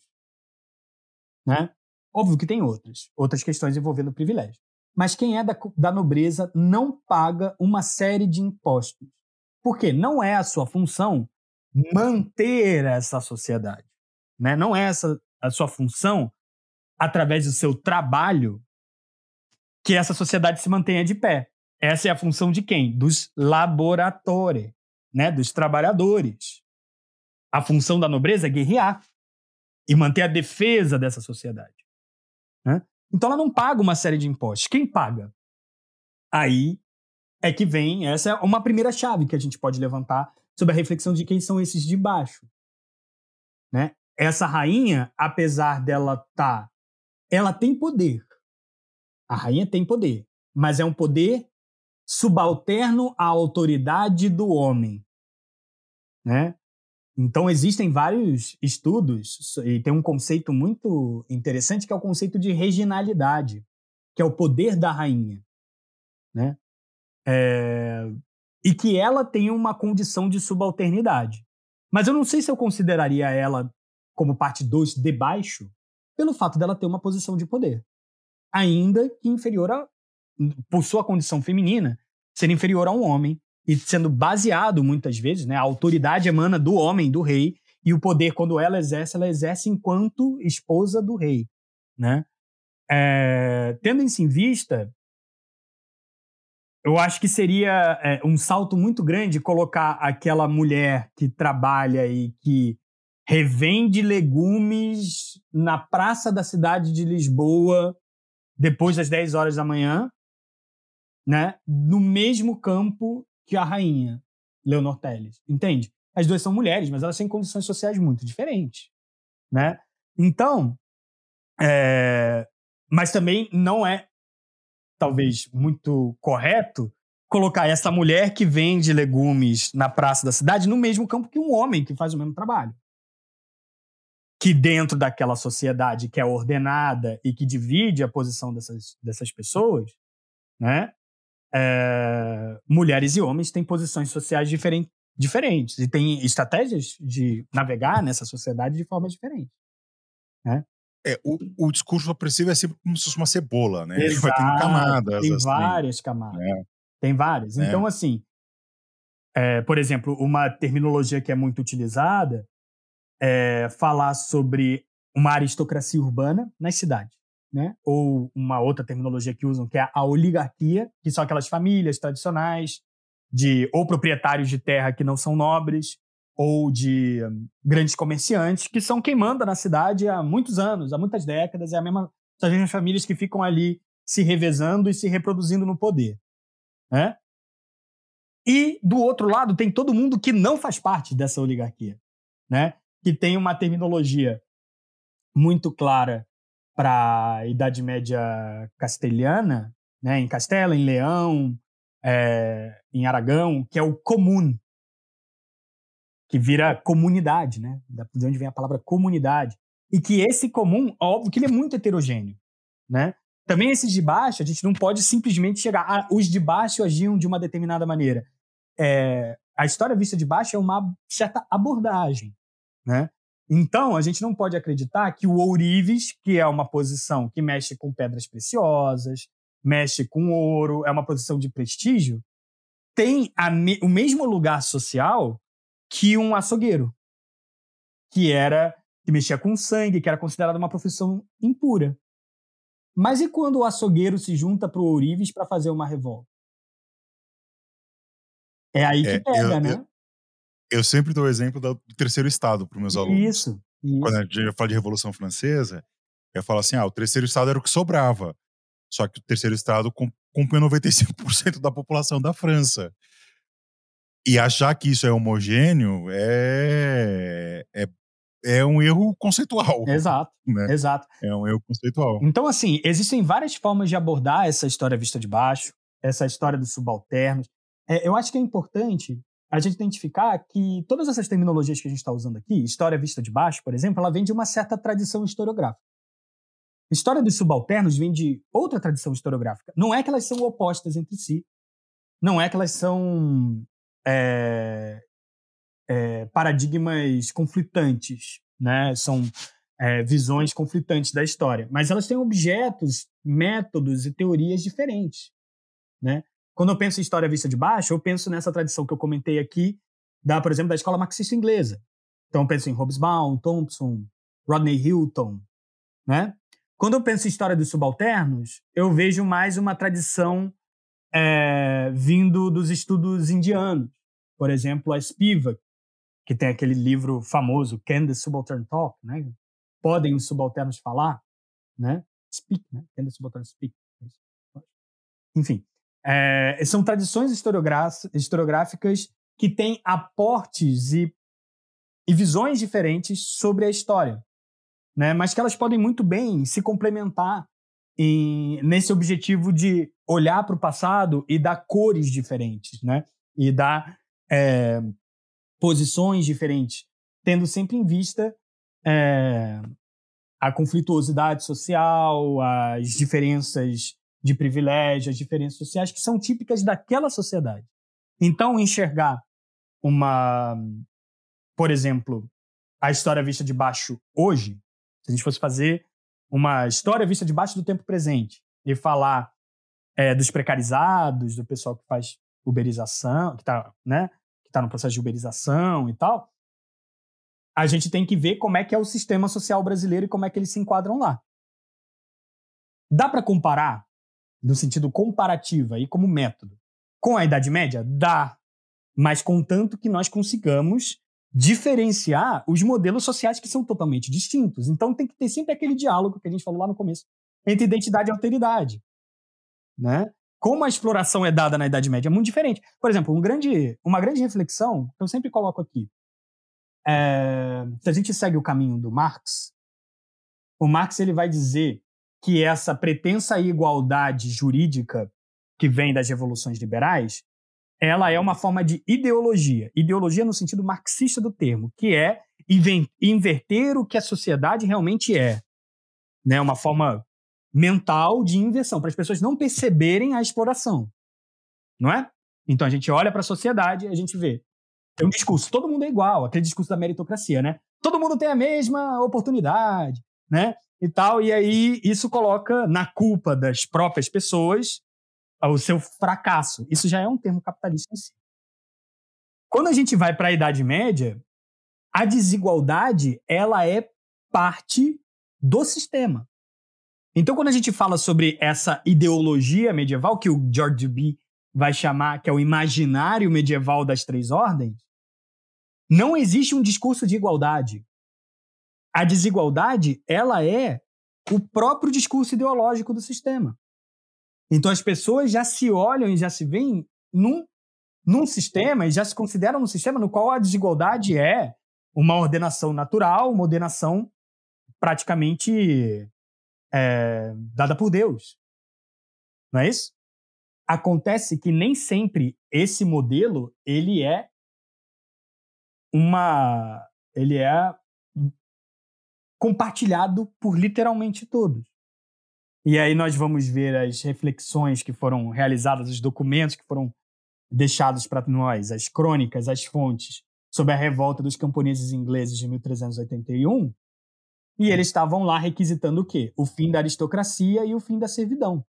Né? Óbvio que tem outras, outras questões envolvendo privilégio. Mas quem é da, da nobreza não paga uma série de impostos. Porque não é a sua função manter essa sociedade. Né? Não é essa a sua função, através do seu trabalho, que essa sociedade se mantenha de pé. Essa é a função de quem? Dos laboratórios, né? dos trabalhadores. A função da nobreza é guerrear e manter a defesa dessa sociedade. Né? Então ela não paga uma série de impostos. Quem paga? Aí é que vem, essa é uma primeira chave que a gente pode levantar sobre a reflexão de quem são esses de baixo. Né? Essa rainha, apesar dela estar. Tá, ela tem poder. A rainha tem poder, mas é um poder subalterno à autoridade do homem. Né? Então, existem vários estudos, e tem um conceito muito interessante que é o conceito de reginalidade, que é o poder da rainha. Né? É... E que ela tem uma condição de subalternidade. Mas eu não sei se eu consideraria ela como parte dos de baixo, pelo fato dela ter uma posição de poder ainda que inferior a, por sua condição feminina, ser inferior a um homem e sendo baseado muitas vezes, né, a autoridade emana do homem, do rei, e o poder quando ela exerce, ela exerce enquanto esposa do rei, né? É, tendo isso em vista, eu acho que seria é, um salto muito grande colocar aquela mulher que trabalha e que revende legumes na praça da cidade de Lisboa depois das 10 horas da manhã, né, no mesmo campo que a rainha Leonor Teles, entende? As duas são mulheres, mas elas têm condições sociais muito diferentes, né? Então, é... mas também não é, talvez, muito correto colocar essa mulher que vende legumes na praça da cidade no mesmo campo que um homem que faz o mesmo trabalho que dentro daquela sociedade que é ordenada e que divide a posição dessas, dessas pessoas, né? É, mulheres e homens têm posições sociais diferent, diferentes e têm estratégias de navegar nessa sociedade de forma diferente. Né?
É, o, o discurso opressivo é sempre como se fosse uma cebola, né?
Exato, Vai ter camadas. Tem assim. várias camadas. É. Tem várias. É. Então, assim, é, por exemplo, uma terminologia que é muito utilizada é, falar sobre uma aristocracia urbana nas cidades. Né? Ou uma outra terminologia que usam, que é a oligarquia, que são aquelas famílias tradicionais de ou proprietários de terra que não são nobres, ou de um, grandes comerciantes, que são quem manda na cidade há muitos anos, há muitas décadas, é a mesma, são as mesmas famílias que ficam ali se revezando e se reproduzindo no poder. Né? E, do outro lado, tem todo mundo que não faz parte dessa oligarquia. Né? Que tem uma terminologia muito clara para a Idade Média castelhana, né, em Castela, em Leão, é, em Aragão, que é o comum, que vira comunidade, né? De onde vem a palavra comunidade. E que esse comum, óbvio que ele é muito heterogêneo, né? Também esses de baixo, a gente não pode simplesmente chegar. Ah, os de baixo agiam de uma determinada maneira. É, a história vista de baixo é uma certa abordagem. Né? Então, a gente não pode acreditar que o ourives, que é uma posição que mexe com pedras preciosas, mexe com ouro, é uma posição de prestígio, tem me o mesmo lugar social que um açougueiro, que era que mexia com sangue, que era considerada uma profissão impura. Mas e quando o açougueiro se junta para o ourives para fazer uma revolta? É aí que é, pega,
eu,
né?
Eu, sempre dou o exemplo do terceiro estado para os meus alunos.
Isso, isso.
Quando a gente fala de Revolução Francesa, eu falo assim: ah, o terceiro estado era o que sobrava. Só que o terceiro estado cumpre 95% da população da França. E achar que isso é homogêneo é, é, é um erro conceitual.
Exato, né? exato.
É um erro conceitual.
Então, assim, existem várias formas de abordar essa história vista de baixo, essa história dos subalternos. É, eu acho que é importante a gente identificar que todas essas terminologias que a gente está usando aqui, história vista de baixo, por exemplo, ela vem de uma certa tradição historiográfica. História dos subalternos vem de outra tradição historiográfica. Não é que elas são opostas entre si, não é que elas são é, é, paradigmas conflitantes, né? São é, visões conflitantes da história, mas elas têm objetos, métodos e teorias diferentes, né? Quando eu penso em história vista de baixo, eu penso nessa tradição que eu comentei aqui, da, por exemplo, da escola marxista inglesa. Então eu penso em Hobsbawm, Thompson, Rodney Hilton, né? Quando eu penso em história dos subalternos, eu vejo mais uma tradição é, vindo dos estudos indianos. Por exemplo, a Spivak, que tem aquele livro famoso, Can the Subaltern Talk? Né? Podem os subalternos falar? Né? Speak, né? Can the Subaltern Speak? Enfim, é, são tradições historiográficas que têm aportes e, e visões diferentes sobre a história né? mas que elas podem muito bem se complementar em, nesse objetivo de olhar para o passado e dar cores diferentes, né? e dar é, posições diferentes, tendo sempre em vista é, a conflituosidade social, as diferenças de privilégio, as diferenças sociais que são típicas daquela sociedade. Então, enxergar uma, por exemplo, a história vista de baixo hoje, se a gente fosse fazer uma história vista debaixo do tempo presente e falar é, dos precarizados, do pessoal que faz uberização, que está né, que tá no processo de uberização e tal, a gente tem que ver como é que é o sistema social brasileiro e como é que eles se enquadram lá. Dá para comparar, no sentido comparativo aí como método, com a Idade Média? Dá, mas contanto que nós consigamos diferenciar os modelos sociais que são totalmente distintos. Então tem que ter sempre aquele diálogo que a gente falou lá no começo entre identidade e alteridade, né? Como a exploração é dada na Idade Média é muito diferente. Por exemplo, um grande, uma grande reflexão que eu sempre coloco aqui, é, se a gente segue o caminho do Marx, o Marx ele vai dizer que essa pretensa igualdade jurídica que vem das revoluções liberais ela é uma forma de ideologia. Ideologia no sentido marxista do termo, que é inverter o que a sociedade realmente é. Né? Uma forma mental de inversão, para as pessoas não perceberem a exploração. Não é? Então a gente olha para a sociedade e a gente vê. Tem um discurso, todo mundo é igual, aquele discurso da meritocracia, né? Todo mundo tem a mesma oportunidade, né? E tal, e aí isso coloca na culpa das próprias pessoas o seu fracasso. Isso já é um termo capitalista em si. Quando a gente vai para a Idade Média, a desigualdade ela é parte do sistema. Então, quando a gente fala sobre essa ideologia medieval, que o George Duby vai chamar, que é o imaginário medieval das três ordens, não existe um discurso de igualdade. A desigualdade, ela é o próprio discurso ideológico do sistema. Então as pessoas já se olham e já se veem num, num sistema e já se consideram num sistema no qual a desigualdade é uma ordenação natural, uma ordenação praticamente é, dada por Deus. Não é isso? Acontece que nem sempre esse modelo ele é uma ele é compartilhado por literalmente todos. E aí nós vamos ver as reflexões que foram realizadas, os documentos que foram deixados para nós, as crônicas, as fontes sobre a revolta dos camponeses ingleses de 1381. E eles estavam lá requisitando o quê? O fim da aristocracia e o fim da servidão.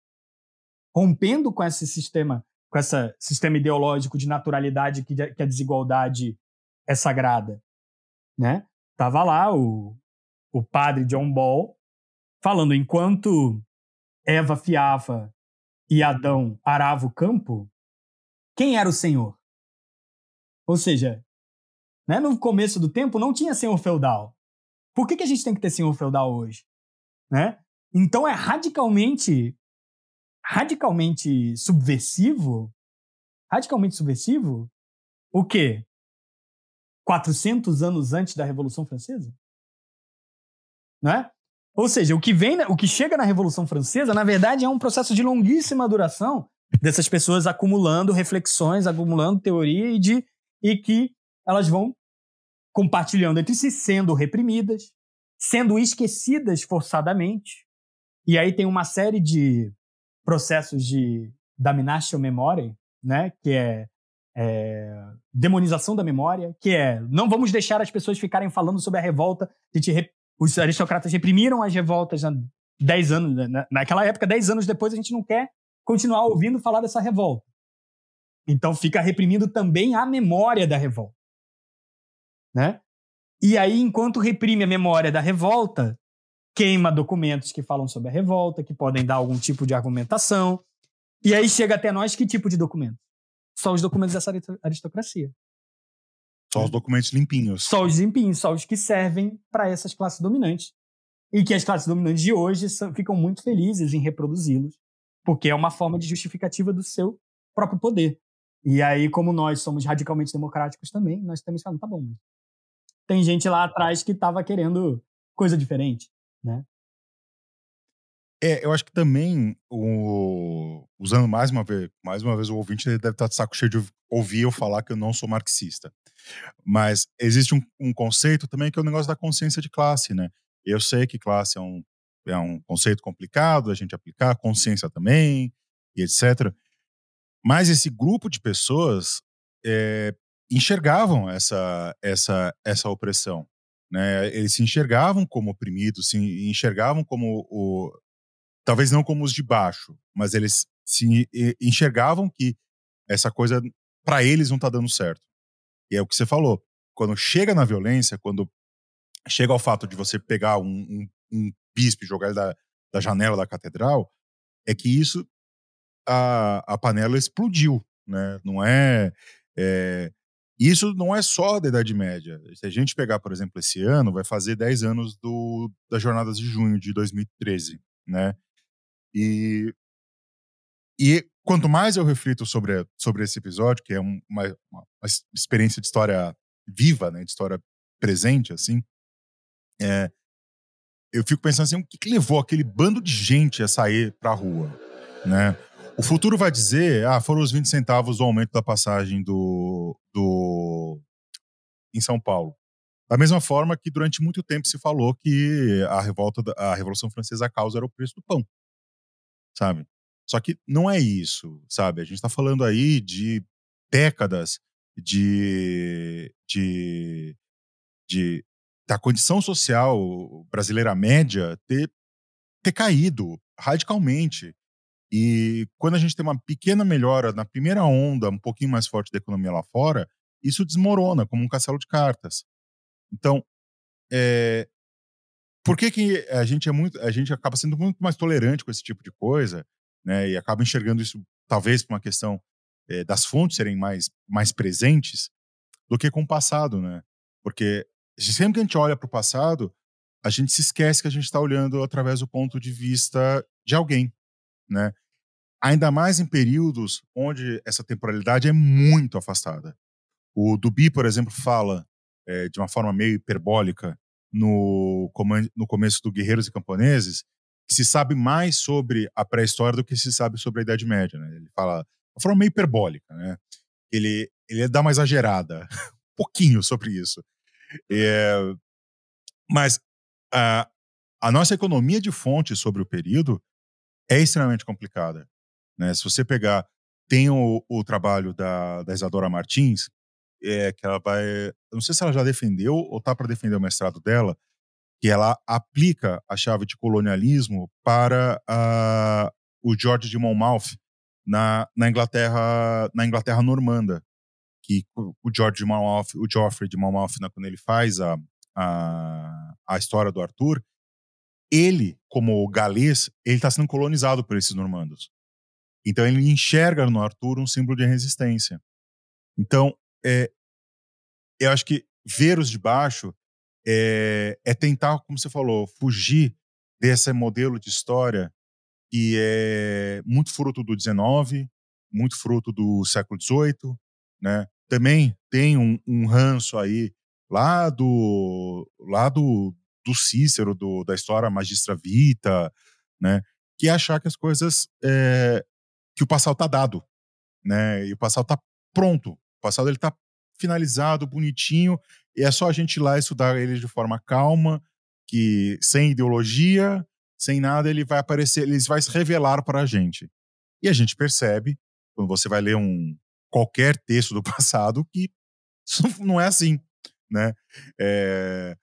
Rompendo com esse sistema, com esse sistema ideológico de naturalidade que, a desigualdade é sagrada, né? Tava lá o, o padre John Ball falando enquanto Eva fiava e Adão arava o campo, quem era o Senhor? Ou seja, né, no começo do tempo não tinha senhor feudal. Por que, que a gente tem que ter senhor feudal hoje? Né? Então é radicalmente, radicalmente subversivo, radicalmente subversivo, o quê? 400 anos antes da Revolução Francesa? Né? Ou seja, o que vem, o que chega na Revolução Francesa, na verdade, é um processo de longuíssima duração dessas pessoas acumulando reflexões, acumulando teoria e de e que elas vão compartilhando entre si, sendo reprimidas, sendo esquecidas forçadamente. E aí tem uma série de processos de damnatio memoriae, né, que é, é, demonização da memória, que é não vamos deixar as pessoas ficarem falando sobre a revolta. A gente os aristocratas reprimiram as revoltas há 10 anos, né? naquela época, 10 anos depois, a gente não quer continuar ouvindo falar dessa revolta. Então fica reprimindo também a memória da revolta. Né? E aí, enquanto reprime a memória da revolta, queima documentos que falam sobre a revolta, que podem dar algum tipo de argumentação. E aí chega até nós que tipo de documento? Só os documentos dessa aristocracia.
Só os documentos limpinhos.
Só os limpinhos, só os que servem para essas classes dominantes. E que as classes dominantes de hoje são, ficam muito felizes em reproduzi-los, porque é uma forma de justificativa do seu próprio poder. E aí, como nós somos radicalmente democráticos também, nós estamos falando, tá bom, mas tem gente lá atrás que estava querendo coisa diferente, né?
É, eu acho que também, o, usando mais uma vez, mais uma vez o ouvinte deve estar de saco cheio de ouvir eu falar que eu não sou marxista. Mas existe um, um, conceito também que é o negócio da consciência de classe, né? Eu sei que classe é um, é um conceito complicado a gente aplicar, consciência também, e etc. Mas esse grupo de pessoas é, enxergavam essa, essa, essa opressão. Né? Eles se enxergavam como oprimidos, se enxergavam como o, talvez não como os de baixo, mas eles se enxergavam que essa coisa para eles não está dando certo. E é o que você falou. Quando chega na violência, quando chega ao fato de você pegar um, um, um bispo e jogar ele da, da janela da catedral, é que isso a, a panela explodiu, né? Não é, é, isso não é só da Idade Média. Se a gente pegar, por exemplo, esse ano, vai fazer 10 anos do, das jornadas de junho de 2013, né? E, e quanto mais eu reflito sobre, sobre esse episódio, que é uma, uma, uma experiência de história viva, né, de história presente, assim, é, eu fico pensando assim, o que, que levou aquele bando de gente a sair para a rua, né? O futuro vai dizer, ah, foram os 20 centavos do aumento da passagem do, do em São Paulo. Da mesma forma que durante muito tempo se falou que a revolta, a Revolução Francesa, a causa era o preço do pão sabe? Só que não é isso, sabe? A gente está falando aí de décadas de, de, de da condição social brasileira média ter, ter caído radicalmente. E quando a gente tem uma pequena melhora na primeira onda, um pouquinho mais forte da economia lá fora, isso desmorona como um castelo de cartas. Então, é, por que, que a gente é muito, a gente acaba sendo muito mais tolerante com esse tipo de coisa, né? E acaba enxergando isso talvez por uma questão é, das fontes serem mais mais presentes do que com o passado, né? Porque sempre que a gente olha para o passado, a gente se esquece que a gente está olhando através do ponto de vista de alguém, né? Ainda mais em períodos onde essa temporalidade é muito afastada. O Dubi, por exemplo, fala é, de uma forma meio hiperbólica no, no começo do Guerreiros e Camponeses, que se sabe mais sobre a pré-história do que se sabe sobre a Idade Média. Né? Ele fala de forma meio hiperbólica. Né? Ele, ele dá uma exagerada, um pouquinho sobre isso. É, mas a, a nossa economia de fontes sobre o período é extremamente complicada. Né? Se você pegar, tem o, o trabalho da, da Isadora Martins, é, que ela vai. Não sei se ela já defendeu ou está para defender o mestrado dela, que ela aplica a chave de colonialismo para uh, o George de Monmouth na, na Inglaterra na Inglaterra normanda que o George de Monmouth o Geoffrey de Monmouth né, quando ele faz a, a, a história do Arthur ele, como galês, ele está sendo colonizado por esses normandos. Então ele enxerga no Arthur um símbolo de resistência. Então, é, eu acho que ver os de baixo é, é tentar, como você falou, fugir desse modelo de história que é muito fruto do 19, muito fruto do século 18, né? Também tem um, um ranço aí lá do lá do, do Cícero, do, da história Magistra Vita, né? Que é achar que as coisas é, que o passado tá dado, né? E o passado tá pronto, passado ele tá finalizado, bonitinho, e é só a gente ir lá estudar ele de forma calma, que sem ideologia, sem nada, ele vai aparecer, ele vai se revelar para a gente. E a gente percebe, quando você vai ler um qualquer texto do passado, que isso não é assim, né? É,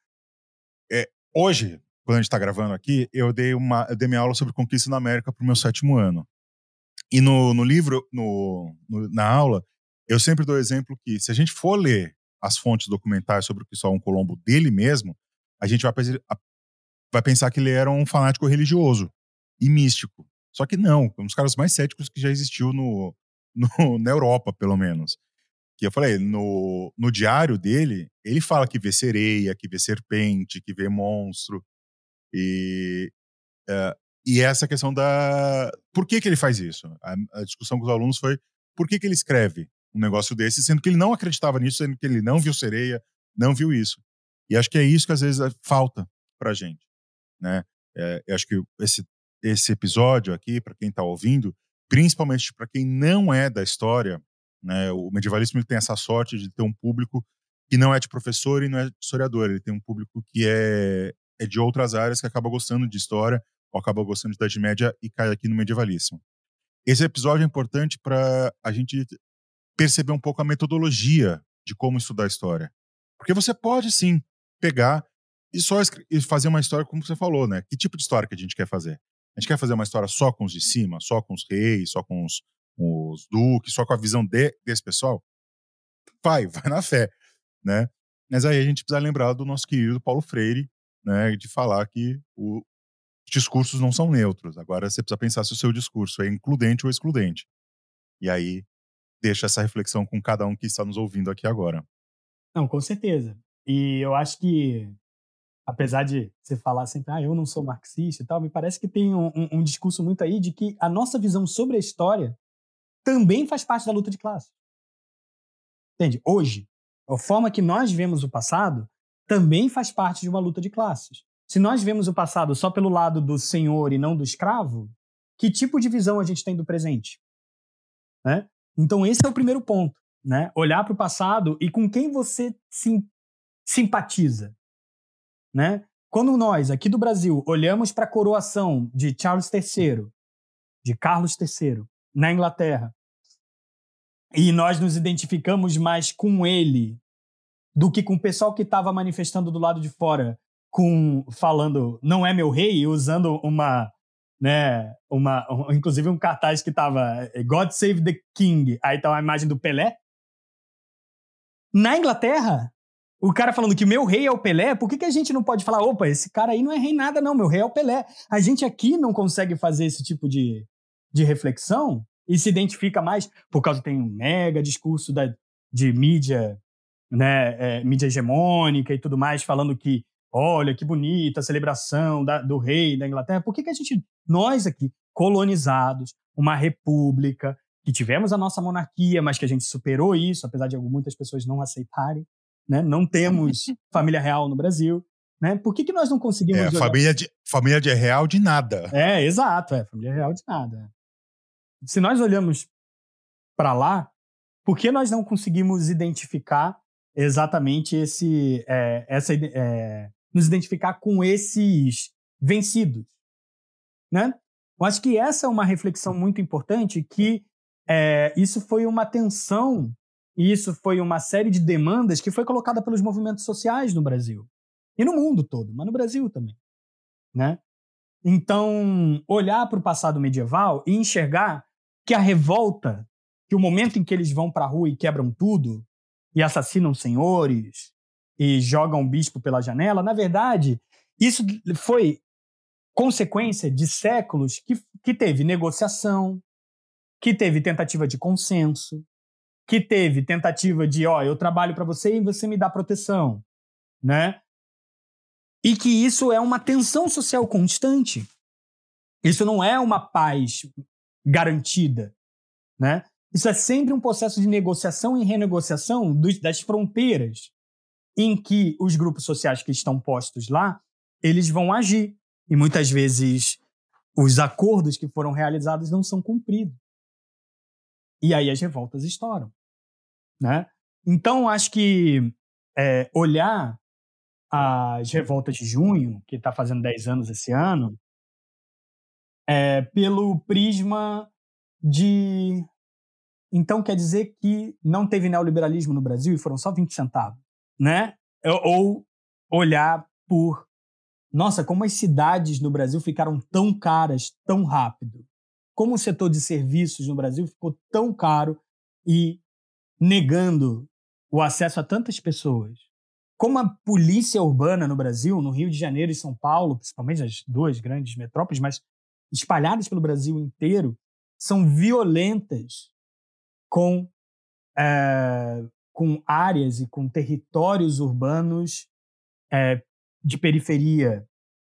é, hoje, quando a gente está gravando aqui, eu dei uma, eu dei minha aula sobre conquista na América para o meu sétimo ano. E no, no livro, no, no, na aula, eu sempre dou exemplo que se a gente for ler as fontes documentais sobre o Cristóvão Colombo dele mesmo, a gente vai, vai pensar que ele era um fanático religioso e místico. Só que não, um dos caras mais céticos que já existiu no, no, na Europa, pelo menos. Que eu falei, no, no diário dele, ele fala que vê sereia, que vê serpente, que vê monstro. E, uh, e essa questão da. Por que, que ele faz isso? A, a discussão com os alunos foi por que, que ele escreve um negócio desse, sendo que ele não acreditava nisso, sendo que ele não viu sereia, não viu isso. E acho que é isso que às vezes falta pra gente né? É, eu acho que esse, esse episódio aqui, para quem está ouvindo, principalmente para quem não é da história, né? O medievalismo tem essa sorte de ter um público que não é de professor e não é de historiador, ele tem um público que é, é de outras áreas que acaba gostando de história ou acaba gostando de Idade Média e cai aqui no medievalismo. Esse episódio é importante para a gente perceber um pouco a metodologia de como estudar história. Porque você pode sim pegar e só e fazer uma história como você falou, né? Que tipo de história que a gente quer fazer? A gente quer fazer uma história só com os de cima, só com os reis, só com os, os duques, só com a visão de, desse pessoal? Vai, vai na fé, né? Mas aí a gente precisa lembrar do nosso querido Paulo Freire, né? De falar que o, os discursos não são neutros. Agora você precisa pensar se o seu discurso é includente ou excludente. E aí deixa essa reflexão com cada um que está nos ouvindo aqui agora.
Não, com certeza. E eu acho que apesar de você falar sempre, ah, eu não sou marxista e tal, me parece que tem um, um, um, discurso muito aí de que a nossa visão sobre a história também faz parte da luta de classe. Entende? Hoje, a forma que nós vemos o passado também faz parte de uma luta de classes. Se nós vemos o passado só pelo lado do senhor e não do escravo, que tipo de visão a gente tem do presente? Né? Então, esse é o primeiro ponto. Né? Olhar para o passado e com quem você sim, simpatiza. Né? Quando nós, aqui do Brasil, olhamos para a coroação de Charles III, de Carlos III, na Inglaterra, e nós nos identificamos mais com ele do que com o pessoal que estava manifestando do lado de fora, com falando não é meu rei, usando uma, né, uma, inclusive um cartaz que estava God Save the King, aí tá a imagem do Pelé. Na Inglaterra, o cara falando que meu rei é o Pelé, por que, que a gente não pode falar, opa, esse cara aí não é rei nada, não, meu rei é o Pelé? A gente aqui não consegue fazer esse tipo de, de reflexão e se identifica mais por causa tem um mega discurso da, de mídia, né, é, mídia hegemônica e tudo mais, falando que, olha, que bonita a celebração da, do rei da Inglaterra. Por que, que a gente, nós aqui, colonizados, uma república, que tivemos a nossa monarquia, mas que a gente superou isso, apesar de muitas pessoas não aceitarem, né? Não temos família real no Brasil. Né? Por que, que nós não conseguimos.
É, família, de, família de real de nada.
É, exato, é, família real de nada. Se nós olhamos para lá, por que nós não conseguimos identificar exatamente esse. É, essa, é, nos identificar com esses vencidos? Né? Eu acho que essa é uma reflexão muito importante que é, isso foi uma tensão e isso foi uma série de demandas que foi colocada pelos movimentos sociais no Brasil. E no mundo todo, mas no Brasil também. Né? Então, olhar para o passado medieval e enxergar que a revolta, que o momento em que eles vão para a rua e quebram tudo, e assassinam senhores, e jogam o bispo pela janela, na verdade, isso foi consequência de séculos que, que teve negociação, que teve tentativa de consenso, que teve tentativa de, ó, eu trabalho para você e você me dá proteção, né? E que isso é uma tensão social constante. Isso não é uma paz garantida, né? Isso é sempre um processo de negociação e renegociação dos, das fronteiras em que os grupos sociais que estão postos lá, eles vão agir. E muitas vezes os acordos que foram realizados não são cumpridos. E aí as revoltas estouram. Né? Então, acho que é, olhar as revoltas de junho, que está fazendo 10 anos esse ano, é, pelo prisma de. Então quer dizer que não teve neoliberalismo no Brasil e foram só 20 centavos, né? Ou olhar por. Nossa, como as cidades no Brasil ficaram tão caras tão rápido. Como o setor de serviços no Brasil ficou tão caro e negando o acesso a tantas pessoas. Como a polícia urbana no Brasil, no Rio de Janeiro e São Paulo, principalmente as duas grandes metrópoles, mas espalhadas pelo Brasil inteiro, são violentas com, é, com áreas e com territórios urbanos é, de periferia,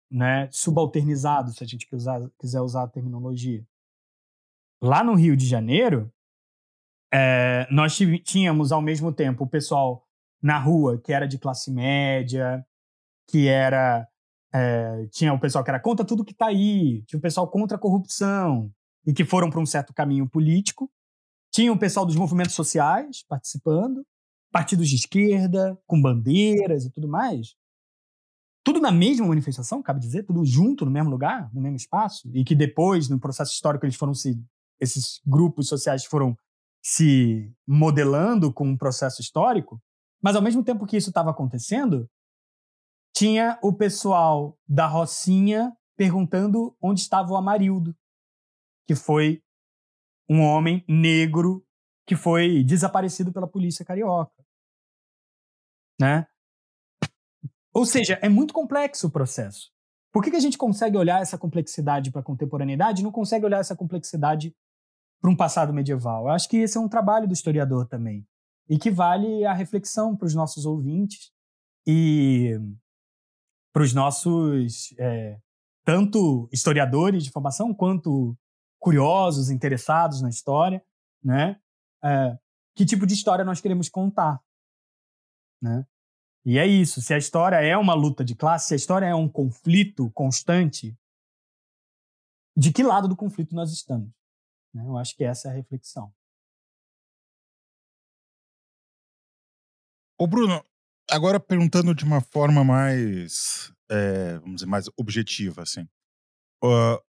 né, subalternizados, se a gente quiser usar a terminologia. Lá no Rio de Janeiro, é, nós tínhamos ao mesmo tempo o pessoal na rua que era de classe média, que era é, tinha o pessoal que era contra tudo que está aí, tinha o pessoal contra a corrupção e que foram para um certo caminho político, tinha o pessoal dos movimentos sociais participando, partidos de esquerda com bandeiras e tudo mais, tudo na mesma manifestação, cabe dizer, tudo junto no mesmo lugar, no mesmo espaço, e que depois no processo histórico eles foram se esses grupos sociais foram se modelando com um processo histórico, mas ao mesmo tempo que isso estava acontecendo, tinha o pessoal da Rocinha perguntando onde estava o Amarildo, que foi um homem negro que foi desaparecido pela polícia carioca. Né? Ou seja, é muito complexo o processo. Por que, que a gente consegue olhar essa complexidade para a contemporaneidade e não consegue olhar essa complexidade para um passado medieval. Eu acho que esse é um trabalho do historiador também e que vale a reflexão para os nossos ouvintes e para os nossos é, tanto historiadores de formação quanto curiosos, interessados na história, né? É, que tipo de história nós queremos contar, né? E é isso. Se a história é uma luta de classe, se a história é um conflito constante, de que lado do conflito nós estamos? Né? Eu acho que essa é a reflexão.
Ô Bruno, agora perguntando de uma forma mais, é, vamos dizer, mais objetiva, assim. Uh,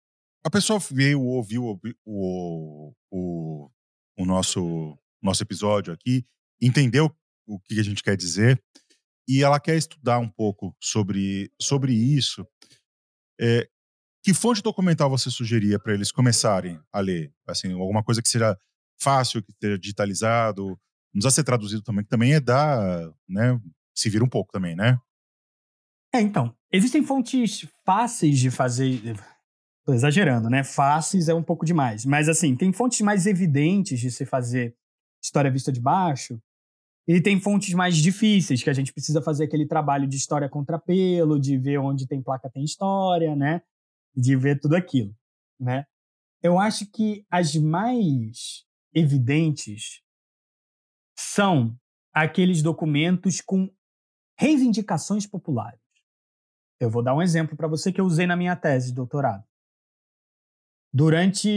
a pessoa veio, ouviu o, o, o, o nosso, nosso episódio aqui, entendeu o que a gente quer dizer e ela quer estudar um pouco sobre, sobre isso. É, que fonte documental você sugeria para eles começarem a ler? Assim, alguma coisa que seja fácil, que esteja digitalizado, não precisa ser traduzido também, que também é dar, né, se vira um pouco também, né?
É, então, existem fontes fáceis de fazer, tô exagerando, né? Fáceis é um pouco demais, mas assim, tem fontes mais evidentes de se fazer história vista de baixo, e tem fontes mais difíceis, que a gente precisa fazer aquele trabalho de história contra pelo, de ver onde tem placa tem história, né? de ver tudo aquilo, né? Eu acho que as mais evidentes são aqueles documentos com reivindicações populares. Eu vou dar um exemplo para você que eu usei na minha tese de doutorado. Durante.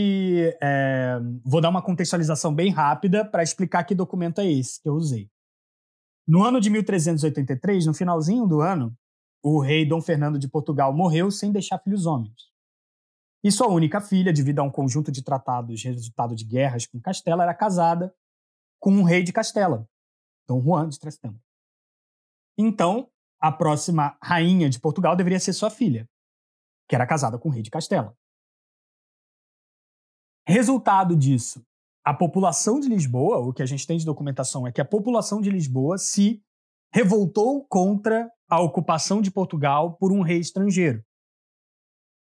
É, vou dar uma contextualização bem rápida para explicar que documento é esse que eu usei. No ano de 1383, no finalzinho do ano, o rei Dom Fernando de Portugal morreu sem deixar filhos homens. E sua única filha, devido a um conjunto de tratados resultado de guerras com Castela, era casada com um rei de Castela, Dom Juan de Trastevere. Então, a próxima rainha de Portugal deveria ser sua filha, que era casada com o rei de Castela. Resultado disso, a população de Lisboa, o que a gente tem de documentação é que a população de Lisboa se revoltou contra a ocupação de Portugal por um rei estrangeiro.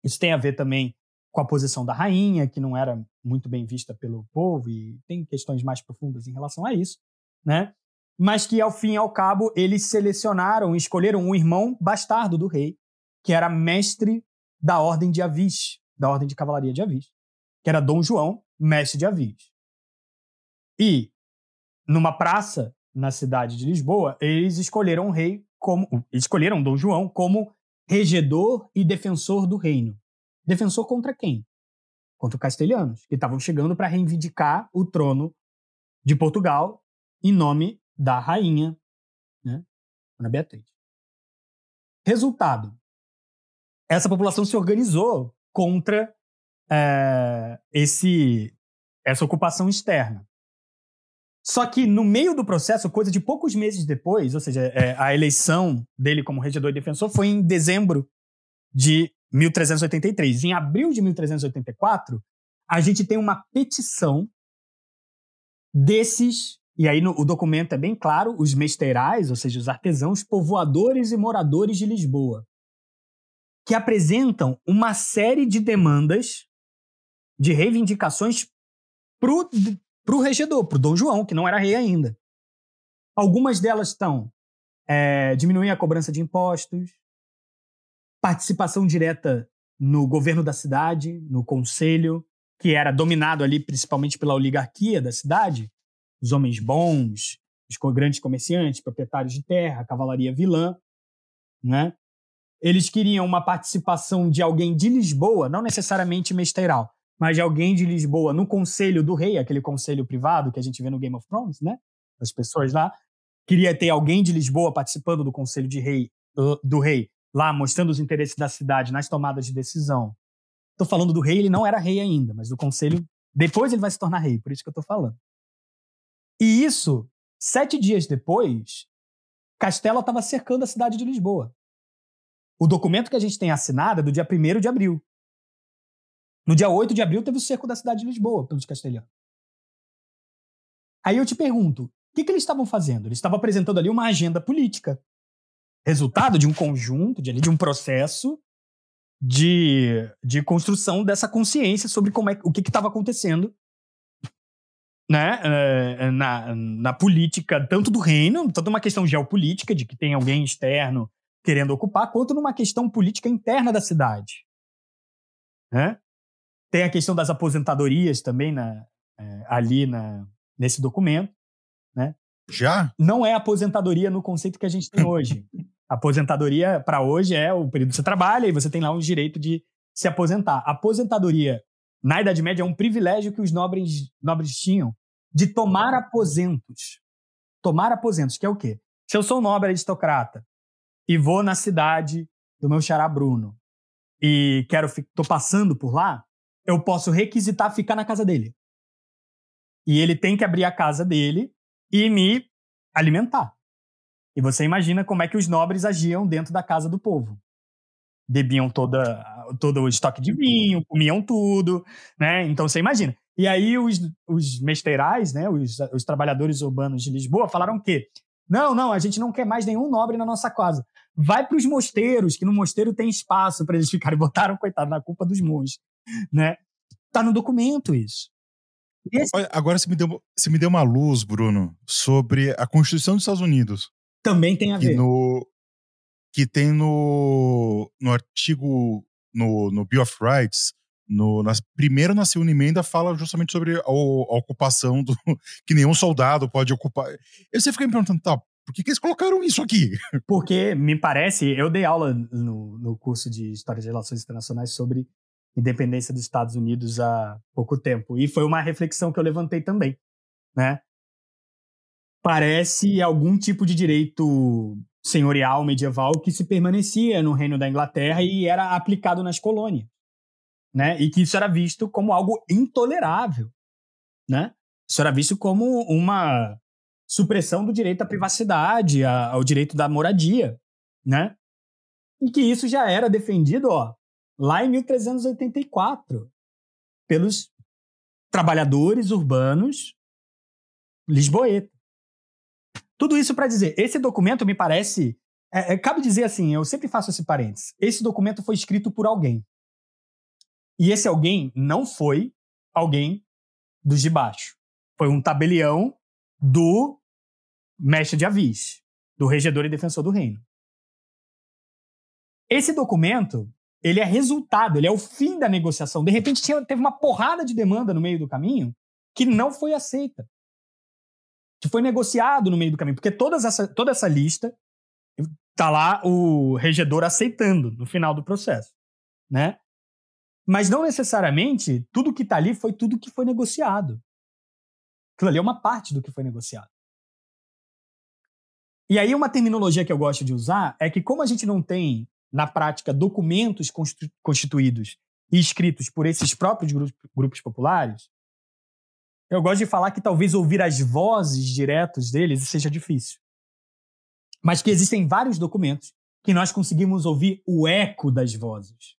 Isso tem a ver também com a posição da rainha, que não era muito bem vista pelo povo, e tem questões mais profundas em relação a isso, né? Mas que, ao fim e ao cabo, eles selecionaram, escolheram um irmão bastardo do rei, que era mestre da Ordem de Avis, da Ordem de Cavalaria de Avis, que era Dom João, mestre de Avis. E, numa praça na cidade de Lisboa, eles escolheram o rei como. Escolheram Dom João como regedor e defensor do reino. Defensor contra quem? Contra os castelhanos, que estavam chegando para reivindicar o trono de Portugal em nome da rainha, né, Ana Beatriz. Resultado: essa população se organizou contra é, esse, essa ocupação externa. Só que no meio do processo, coisa de poucos meses depois, ou seja, é, a eleição dele como regedor e defensor foi em dezembro de 1383. Em abril de 1384, a gente tem uma petição desses, e aí no, o documento é bem claro, os mesteirais, ou seja, os artesãos, povoadores e moradores de Lisboa, que apresentam uma série de demandas de reivindicações para o regedor, para o Dom João, que não era rei ainda. Algumas delas estão é, diminuir a cobrança de impostos, participação direta no governo da cidade, no conselho, que era dominado ali principalmente pela oligarquia da cidade, os homens bons, os grandes comerciantes, proprietários de terra, cavalaria vilã, né? Eles queriam uma participação de alguém de Lisboa, não necessariamente mesteiral, mas de alguém de Lisboa no conselho do rei, aquele conselho privado que a gente vê no Game of Thrones, né? As pessoas lá. Queria ter alguém de Lisboa participando do conselho de rei, do rei, lá mostrando os interesses da cidade nas tomadas de decisão. Estou falando do rei, ele não era rei ainda, mas do conselho. Depois ele vai se tornar rei, por isso que eu estou falando. E isso, sete dias depois, Castela estava cercando a cidade de Lisboa. O documento que a gente tem assinado é do dia 1 de abril. No dia 8 de abril teve o cerco da cidade de Lisboa pelos castelhanos. Aí eu te pergunto, o que, que eles estavam fazendo? Eles estavam apresentando ali uma agenda política. Resultado de um conjunto, de, de um processo de, de construção dessa consciência sobre como é, o que estava acontecendo né, eh, na, na política, tanto do reino, tanto uma questão geopolítica, de que tem alguém externo querendo ocupar, quanto numa questão política interna da cidade. Né? Tem a questão das aposentadorias também na, é, ali na, nesse documento. Né?
Já?
Não é aposentadoria no conceito que a gente tem hoje. aposentadoria, para hoje, é o período que você trabalha e você tem lá um direito de se aposentar. Aposentadoria, na Idade Média, é um privilégio que os nobres, nobres tinham de tomar aposentos. Tomar aposentos, que é o quê? Se eu sou um nobre aristocrata e vou na cidade do meu xará Bruno e quero tô passando por lá, eu posso requisitar ficar na casa dele. E ele tem que abrir a casa dele e me alimentar. E você imagina como é que os nobres agiam dentro da casa do povo. Bebiam toda, todo o estoque de vinho, comiam tudo, né? Então você imagina. E aí os, os mesteirais, né, os, os trabalhadores urbanos de Lisboa falaram que não, não, a gente não quer mais nenhum nobre na nossa casa. Vai para os mosteiros, que no mosteiro tem espaço para eles ficarem. Botaram, coitado, na culpa dos monges né? Tá no documento isso.
Esse... Olha, agora você me, deu, você me deu uma luz, Bruno, sobre a Constituição dos Estados Unidos.
Também tem a
que
ver.
No, que tem no, no artigo, no, no Bill of Rights, no, nas, primeiro na segunda emenda fala justamente sobre a, a, ocupação do que nenhum soldado pode ocupar. E você fica me perguntando, tá, por que, que eles colocaram isso aqui?
Porque me parece, eu dei aula no, no curso de História de Relações Internacionais sobre independência dos Estados Unidos há pouco tempo. E foi uma reflexão que eu levantei também, né? Parece algum tipo de direito senhorial medieval que se permanecia no reino da Inglaterra e era aplicado nas colônias, né? E que isso era visto como algo intolerável, né? Isso era visto como uma supressão do direito à privacidade, ao direito da moradia, né? E que isso já era defendido, ó, lá em 1384, pelos trabalhadores urbanos lisboetas. Tudo isso para dizer, esse documento me parece. É, é, cabe dizer assim, eu sempre faço esse parênteses. Esse documento foi escrito por alguém. E esse alguém não foi alguém dos de baixo. Foi um tabelião do mestre de avis, do regedor e defensor do reino. Esse documento, ele é resultado, ele é o fim da negociação. De repente tinha, teve uma porrada de demanda no meio do caminho que não foi aceita. Que foi negociado no meio do caminho, porque todas essa, toda essa lista tá lá o regedor aceitando no final do processo, né? Mas não necessariamente tudo que está ali foi tudo que foi negociado. Aquilo ali é uma parte do que foi negociado. E aí, uma terminologia que eu gosto de usar é que, como a gente não tem, na prática, documentos constituídos e escritos por esses próprios grupos populares, eu gosto de falar que talvez ouvir as vozes diretas deles seja difícil. Mas que existem vários documentos que nós conseguimos ouvir o eco das vozes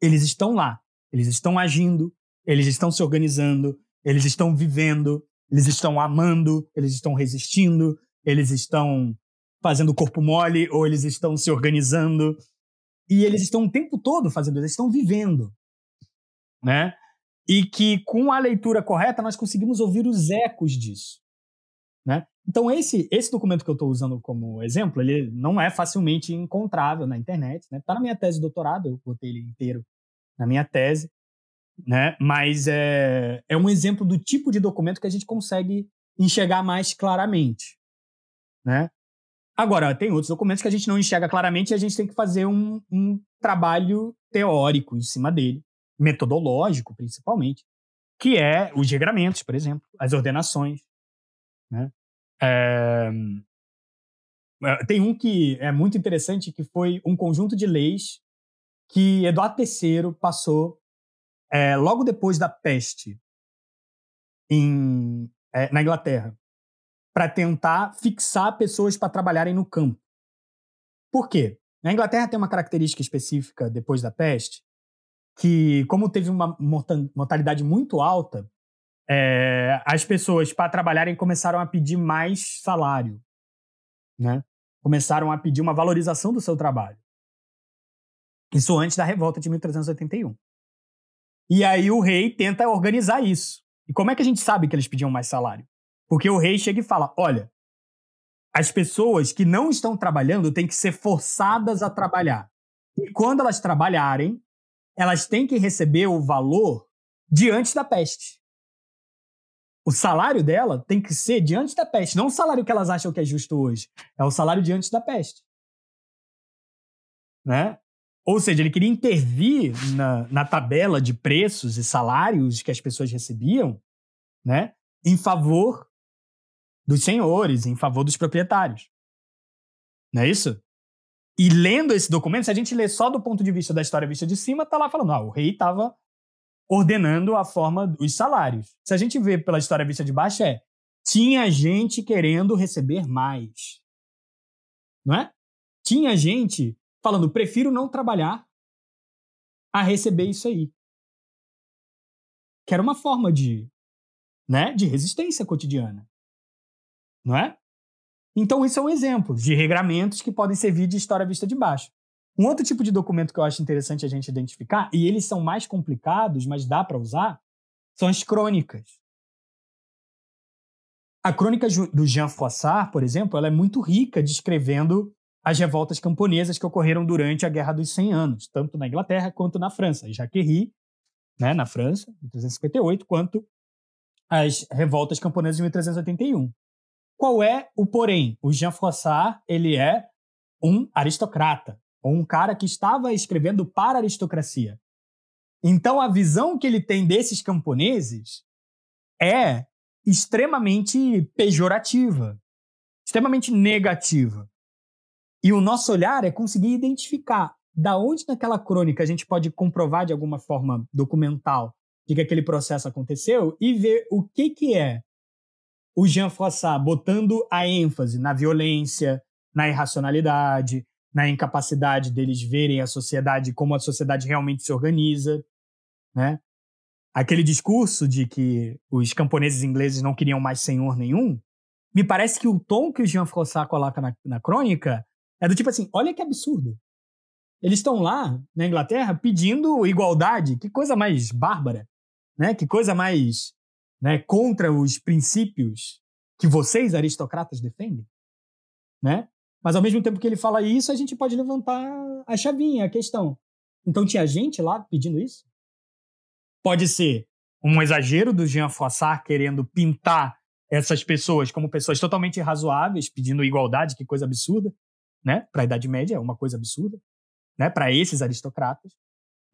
eles estão lá, eles estão agindo, eles estão se organizando, eles estão vivendo, eles estão amando, eles estão resistindo, eles estão fazendo corpo mole ou eles estão se organizando e eles estão o tempo todo fazendo, eles estão vivendo, né? E que com a leitura correta nós conseguimos ouvir os ecos disso, né? Então esse esse documento que eu estou usando como exemplo, ele não é facilmente encontrável na internet, né? Tá na minha tese de doutorado, eu botei ele inteiro na minha tese, né? Mas é, é um exemplo do tipo de documento que a gente consegue enxergar mais claramente, né? Agora, tem outros documentos que a gente não enxerga claramente e a gente tem que fazer um, um trabalho teórico em cima dele, metodológico principalmente, que é os regramentos, por exemplo, as ordenações, né? É... Tem um que é muito interessante, que foi um conjunto de leis que Eduardo III passou é, logo depois da peste em, é, na Inglaterra para tentar fixar pessoas para trabalharem no campo. Por quê? Na Inglaterra tem uma característica específica depois da peste que, como teve uma mortalidade muito alta, é, as pessoas para trabalharem começaram a pedir mais salário, né? Começaram a pedir uma valorização do seu trabalho. Isso antes da revolta de 1381. E aí o rei tenta organizar isso. E como é que a gente sabe que eles pediam mais salário? Porque o rei chega e fala: olha, as pessoas que não estão trabalhando têm que ser forçadas a trabalhar. E quando elas trabalharem, elas têm que receber o valor diante da peste. O salário dela tem que ser diante da peste, não o salário que elas acham que é justo hoje. É o salário diante da peste. Né? Ou seja, ele queria intervir na, na tabela de preços e salários que as pessoas recebiam, né, em favor dos senhores, em favor dos proprietários. Não é isso? E lendo esse documento, se a gente lê só do ponto de vista da história vista de cima, tá lá falando, ah, o rei estava ordenando a forma dos salários. Se a gente vê pela história vista de baixo, é tinha gente querendo receber mais. Não é? Tinha gente falando, prefiro não trabalhar a receber isso aí. Que era uma forma de, né, de resistência cotidiana. Não é? Então, isso é um exemplo de regramentos que podem servir de história vista de baixo. Um outro tipo de documento que eu acho interessante a gente identificar, e eles são mais complicados, mas dá para usar, são as crônicas. A crônica do Jean Froissart, por exemplo, ela é muito rica descrevendo as revoltas camponesas que ocorreram durante a Guerra dos 100 Anos, tanto na Inglaterra quanto na França. Jaquerie, né, na França, em 1358, quanto as revoltas camponesas de 1381. Qual é o porém? O Jean Froissart, ele é um aristocrata, ou um cara que estava escrevendo para a aristocracia. Então a visão que ele tem desses camponeses é extremamente pejorativa, extremamente negativa. E o nosso olhar é conseguir identificar da onde naquela crônica a gente pode comprovar de alguma forma documental de que aquele processo aconteceu e ver o que, que é o Jean Froissart botando a ênfase na violência, na irracionalidade, na incapacidade deles verem a sociedade como a sociedade realmente se organiza, né? Aquele discurso de que os camponeses ingleses não queriam mais senhor nenhum, me parece que o tom que o Jean Froissart coloca na, na crônica é do tipo assim, olha que absurdo. Eles estão lá na Inglaterra pedindo igualdade. Que coisa mais bárbara, né? Que coisa mais né, contra os princípios que vocês aristocratas defendem, né? Mas ao mesmo tempo que ele fala isso, a gente pode levantar a chavinha, a questão. Então tinha gente lá pedindo isso? Pode ser um exagero do Jean Froissart querendo pintar essas pessoas como pessoas totalmente razoáveis, pedindo igualdade, que coisa absurda, né? Para a Idade Média é uma coisa absurda, né? Para esses aristocratas,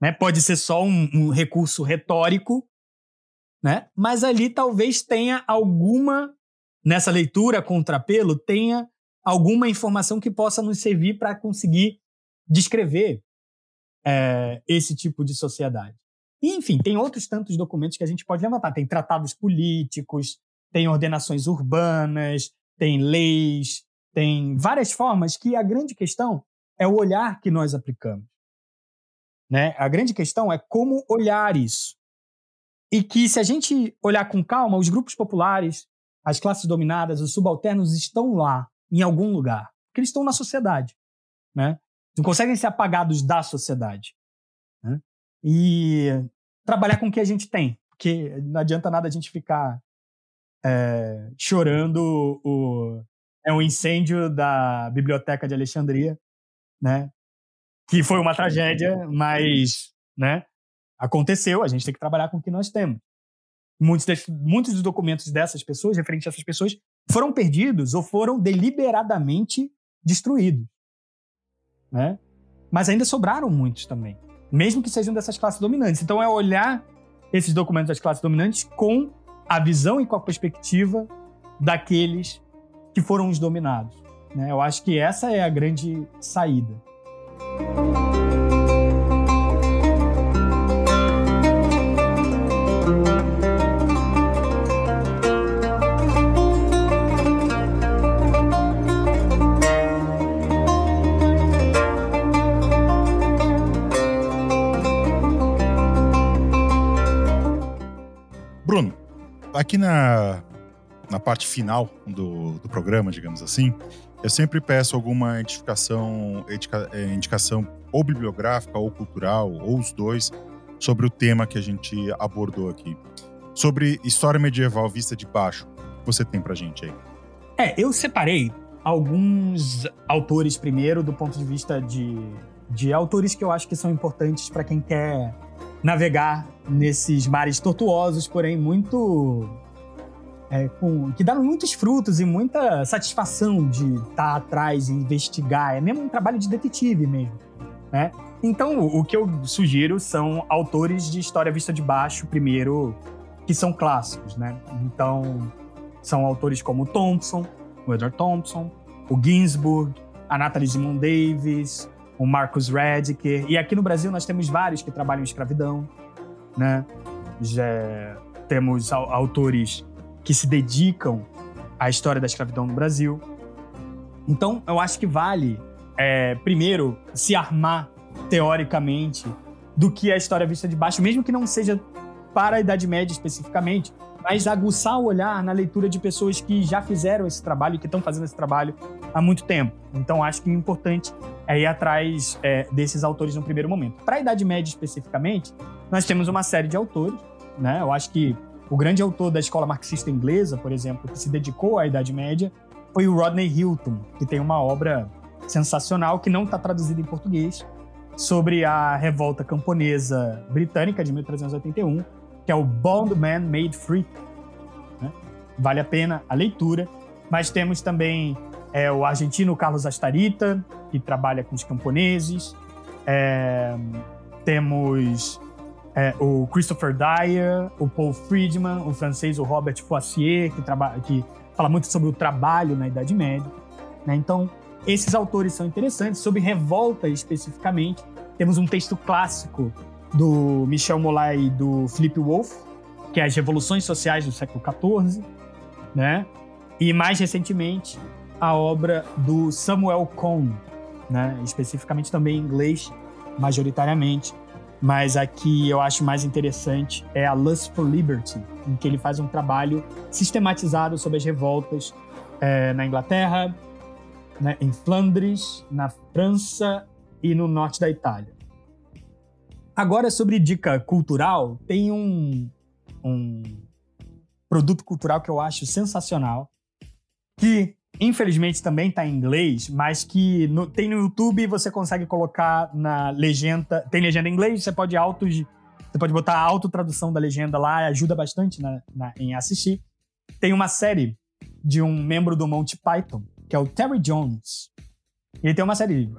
né? Pode ser só um, um recurso retórico, né? Mas ali talvez tenha alguma nessa leitura contrapelo tenha alguma informação que possa nos servir para conseguir descrever é, esse tipo de sociedade. E, enfim, tem outros tantos documentos que a gente pode levantar. Tem tratados políticos, tem ordenações urbanas, tem leis, tem várias formas que a grande questão é o olhar que nós aplicamos. Né? A grande questão é como olhar isso. E que se a gente olhar com calma, os grupos populares, as classes dominadas, os subalternos estão lá, em algum lugar. Porque eles estão na sociedade. Né? Não conseguem ser apagados da sociedade. Né? E trabalhar com o que a gente tem. Porque não adianta nada a gente ficar é, chorando o, é um incêndio da Biblioteca de Alexandria, né? Que foi uma tragédia, mas, né? Aconteceu, a gente tem que trabalhar com o que nós temos. Muitos, muitos dos documentos dessas pessoas, referentes a essas pessoas, foram perdidos ou foram deliberadamente destruídos. Né? Mas ainda sobraram muitos também, mesmo que sejam dessas classes dominantes. Então é olhar esses documentos das classes dominantes com a visão e com a perspectiva daqueles que foram os dominados. Né? Eu acho que essa é a grande saída.
Aqui na, na parte final do, do programa, digamos assim, eu sempre peço alguma identificação, é, indicação ou bibliográfica ou cultural, ou os dois, sobre o tema que a gente abordou aqui. Sobre história medieval vista de baixo, o que você tem pra gente aí?
É, eu separei alguns autores primeiro do ponto de vista de, de autores que eu acho que são importantes para quem quer navegar nesses mares tortuosos, porém muito. É, com, que dão muitos frutos e muita satisfação de estar tá atrás e investigar. É mesmo um trabalho de detetive mesmo. Né? Então, o, o que eu sugiro são autores de história vista de baixo, primeiro, que são clássicos. Né? Então, são autores como Thompson, o Edward Thompson, o Ginsburg, a Natalie Simon Davis, o Marcus Rediker. E aqui no Brasil nós temos vários que trabalham em escravidão, né? Já temos autores que se dedicam à história da escravidão no Brasil. Então, eu acho que vale, é, primeiro, se armar teoricamente do que é a história vista de baixo, mesmo que não seja para a Idade Média especificamente, mas aguçar o olhar na leitura de pessoas que já fizeram esse trabalho que estão fazendo esse trabalho há muito tempo. Então, acho que é importante é ir atrás é, desses autores no primeiro momento. Para a Idade Média especificamente, nós temos uma série de autores. Né? Eu acho que o grande autor da escola marxista inglesa, por exemplo, que se dedicou à Idade Média, foi o Rodney Hilton, que tem uma obra sensacional que não está traduzida em português, sobre a revolta camponesa britânica de 1381, que é o Bond Man Made Free. Né? Vale a pena a leitura. Mas temos também é, o argentino Carlos Astarita, que trabalha com os camponeses. É, temos é, o Christopher Dyer, o Paul Friedman, o francês o Robert Foissier, que, que fala muito sobre o trabalho na Idade Média. Né? Então, esses autores são interessantes. Sobre revolta especificamente, temos um texto clássico do Michel Molay e do Philip Wolff, que é As Revoluções Sociais do Século XIV, né? E mais recentemente, a obra do Samuel Cohn, né? Especificamente também em inglês, majoritariamente, mas aqui eu acho mais interessante é a Lust for Liberty, em que ele faz um trabalho sistematizado sobre as revoltas é, na Inglaterra, né, em Flandres, na França e no norte da Itália. Agora, sobre dica cultural, tem um, um produto cultural que eu acho sensacional, que infelizmente também está em inglês, mas que no, tem no YouTube e você consegue colocar na legenda. Tem legenda em inglês, você pode auto, você pode botar a autotradução da legenda lá, ajuda bastante na, na, em assistir. Tem uma série de um membro do Monty Python, que é o Terry Jones. Ele tem uma série,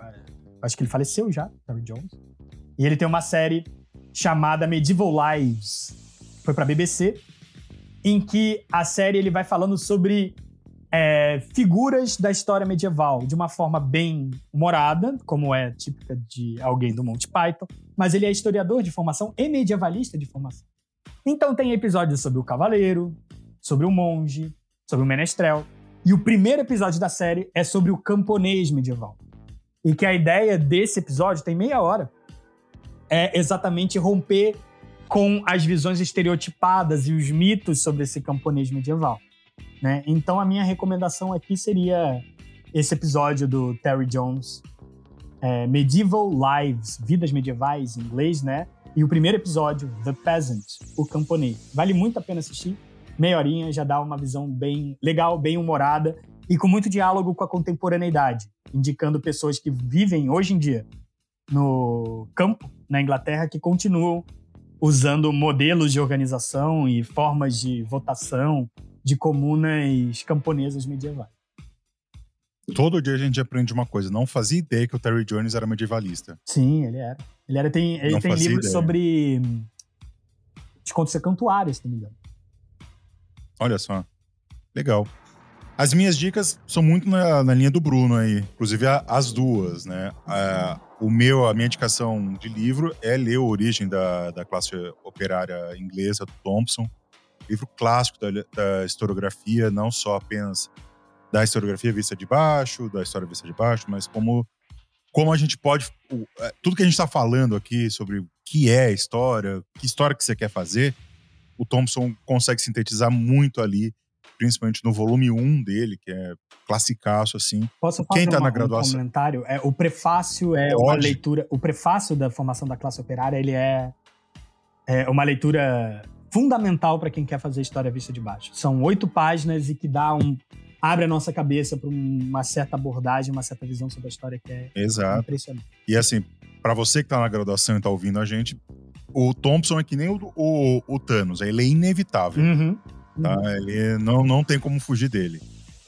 acho que ele faleceu já, Terry Jones. E ele tem uma série chamada Medieval Lives. Foi para BBC, em que a série ele vai falando sobre é, figuras da história medieval de uma forma bem humorada, como é típica de alguém do Monty Python, mas ele é historiador de formação e medievalista de formação. Então tem episódios sobre o cavaleiro, sobre o monge, sobre o menestrel. E o primeiro episódio da série é sobre o camponês medieval. E que a ideia desse episódio tem meia hora. É exatamente romper com as visões estereotipadas e os mitos sobre esse camponês medieval. Né? Então a minha recomendação aqui seria esse episódio do Terry Jones, é, Medieval Lives, Vidas Medievais em inglês, né? E o primeiro episódio, The Peasant, o camponês. Vale muito a pena assistir. Meia horinha já dá uma visão bem legal, bem humorada e com muito diálogo com a contemporaneidade, indicando pessoas que vivem hoje em dia no campo, na Inglaterra, que continuam usando modelos de organização e formas de votação de comunas camponesas medievais.
Todo dia a gente aprende uma coisa. Não fazia ideia que o Terry Jones era medievalista.
Sim, ele era. Ele era tem, ele tem livros ideia. sobre os contos secantuários, se não me engano.
Olha só. Legal. As minhas dicas são muito na, na linha do Bruno aí, inclusive a, as duas, né? A, o meu, a minha indicação de livro é ler a Origem da, da classe operária inglesa do Thompson livro clássico da, da historiografia, não só apenas da historiografia vista de baixo, da história vista de baixo, mas como, como a gente pode. É, tudo que a gente está falando aqui sobre o que é história, que história que você quer fazer, o Thompson consegue sintetizar muito ali, principalmente no volume 1 dele, que é classicaço, assim.
Posso fazer Quem tá uma, na graduação... um comentário? É, o prefácio é uma leitura. O prefácio da formação da classe operária, ele é, é uma leitura fundamental para quem quer fazer história vista de baixo. São oito páginas e que dá um abre a nossa cabeça para uma certa abordagem, uma certa visão sobre a história que é
Exato.
impressionante.
E assim, para você que está na graduação e está ouvindo a gente, o Thompson é que nem o, o, o Thanos, ele é inevitável. Uhum. Tá? Uhum. Ele não, não tem como fugir dele.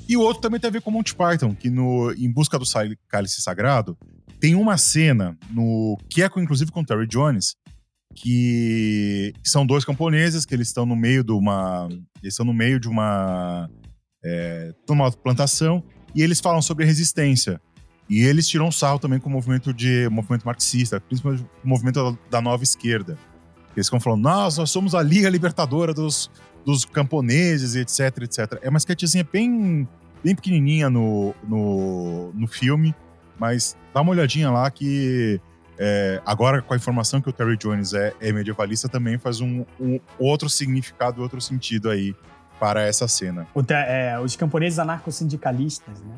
E o outro também tem a ver com Monty Python, que no Em Busca do Cálice Sagrado tem uma cena no que é inclusive com Terry Jones, que são dois camponeses que eles estão no meio de uma eles estão no meio de uma é, uma plantação e eles falam sobre resistência. E eles tiram sarro também com o movimento de movimento marxista principalmente o movimento da, nova esquerda. Eles ficam falando nós nós somos a liga libertadora dos, dos camponeses etc etc é uma sketchzinha bem bem pequenininha no, no, no filme mas dá uma olhadinha lá que é, agora, com a informação que o Terry Jones é, é medievalista, também faz um, um, outro significado, outro sentido aí para essa cena.
É, os camponeses anarcossindicalistas, né?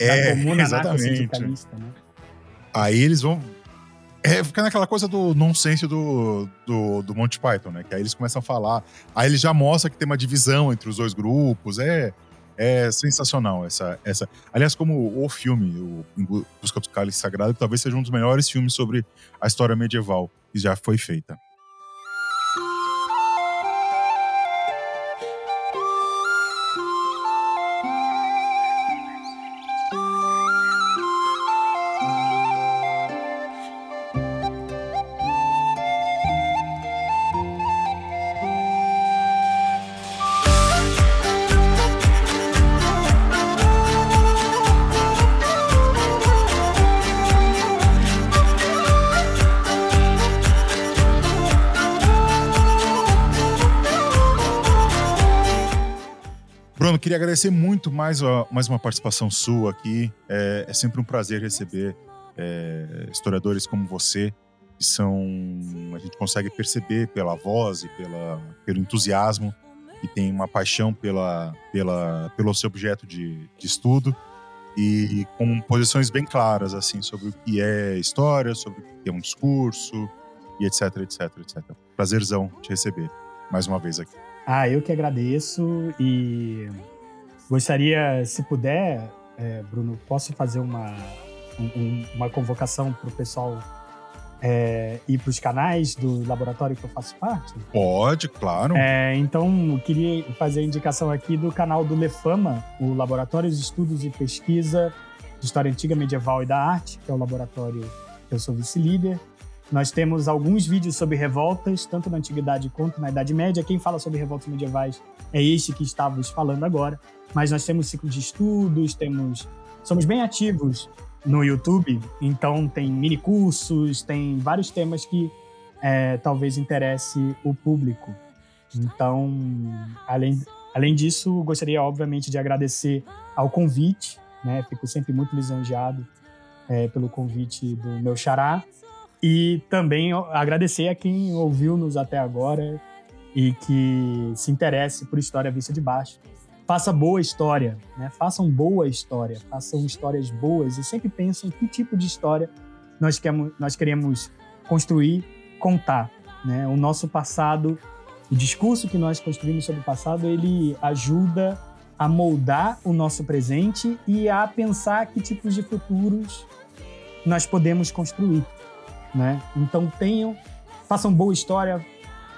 É, comuna exatamente. Né? Aí eles vão. É, fica naquela coisa do nonsense do, do, do Monty Python, né? Que aí eles começam a falar. Aí ele já mostra que tem uma divisão entre os dois grupos. É, é sensacional essa, essa. Aliás, como o filme, o Busca do Cálice Sagrado, que talvez seja um dos melhores filmes sobre a história medieval que já foi feita. Agradecer muito mais, mais uma participação sua aqui. É, é sempre um prazer receber é, historiadores como você, que são. A gente consegue perceber pela voz e pela, pelo entusiasmo, e tem uma paixão pela, pela, pelo seu objeto de, de estudo. e com posições bem claras assim sobre o que é história, sobre o que é um discurso e etc, etc, etc. Prazerzão te receber mais uma vez aqui.
Ah, eu que agradeço e gostaria, se puder, é, Bruno, posso fazer uma, um, uma convocação para o pessoal é, ir para os canais do laboratório que eu faço parte?
Pode, claro.
É, então, eu queria fazer a indicação aqui do canal do Lefama, o Laboratório de Estudos e Pesquisa de História Antiga, Medieval e da Arte, que é o laboratório que eu sou vice-líder. Nós temos alguns vídeos sobre revoltas, tanto na Antiguidade quanto na Idade Média. Quem fala sobre revoltas medievais é este que estávamos falando agora. Mas nós temos ciclo de estudos, temos somos bem ativos no YouTube, então tem mini cursos, tem vários temas que é, talvez interesse o público. Então, além, além disso, gostaria obviamente de agradecer ao convite, né? Fico sempre muito lisonjeado é, pelo convite do meu xará e também agradecer a quem ouviu-nos até agora e que se interesse por história vista de baixo. Faça boa história, né? façam boa história, façam histórias boas e sempre pensem que tipo de história nós queremos, nós queremos construir, contar. Né? O nosso passado, o discurso que nós construímos sobre o passado, ele ajuda a moldar o nosso presente e a pensar que tipos de futuros nós podemos construir né? Então tenham, façam boa história,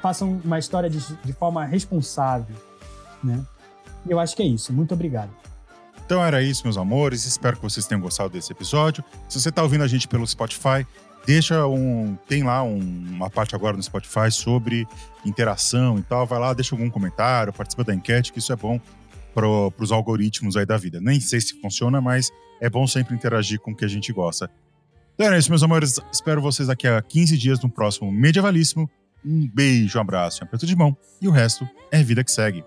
façam uma história de, de forma responsável, né? Eu acho que é isso. Muito obrigado.
Então era isso, meus amores. Espero que vocês tenham gostado desse episódio. Se você está ouvindo a gente pelo Spotify, deixa um. Tem lá um, uma parte agora no Spotify sobre interação e tal. Vai lá, deixa algum comentário, participa da enquete, que isso é bom para os algoritmos aí da vida. Nem sei se funciona, mas é bom sempre interagir com o que a gente gosta. Então é isso, meus amores. Espero vocês daqui a 15 dias no próximo Medievalíssimo. Um beijo, um abraço, um aperto de mão. E o resto é vida que segue.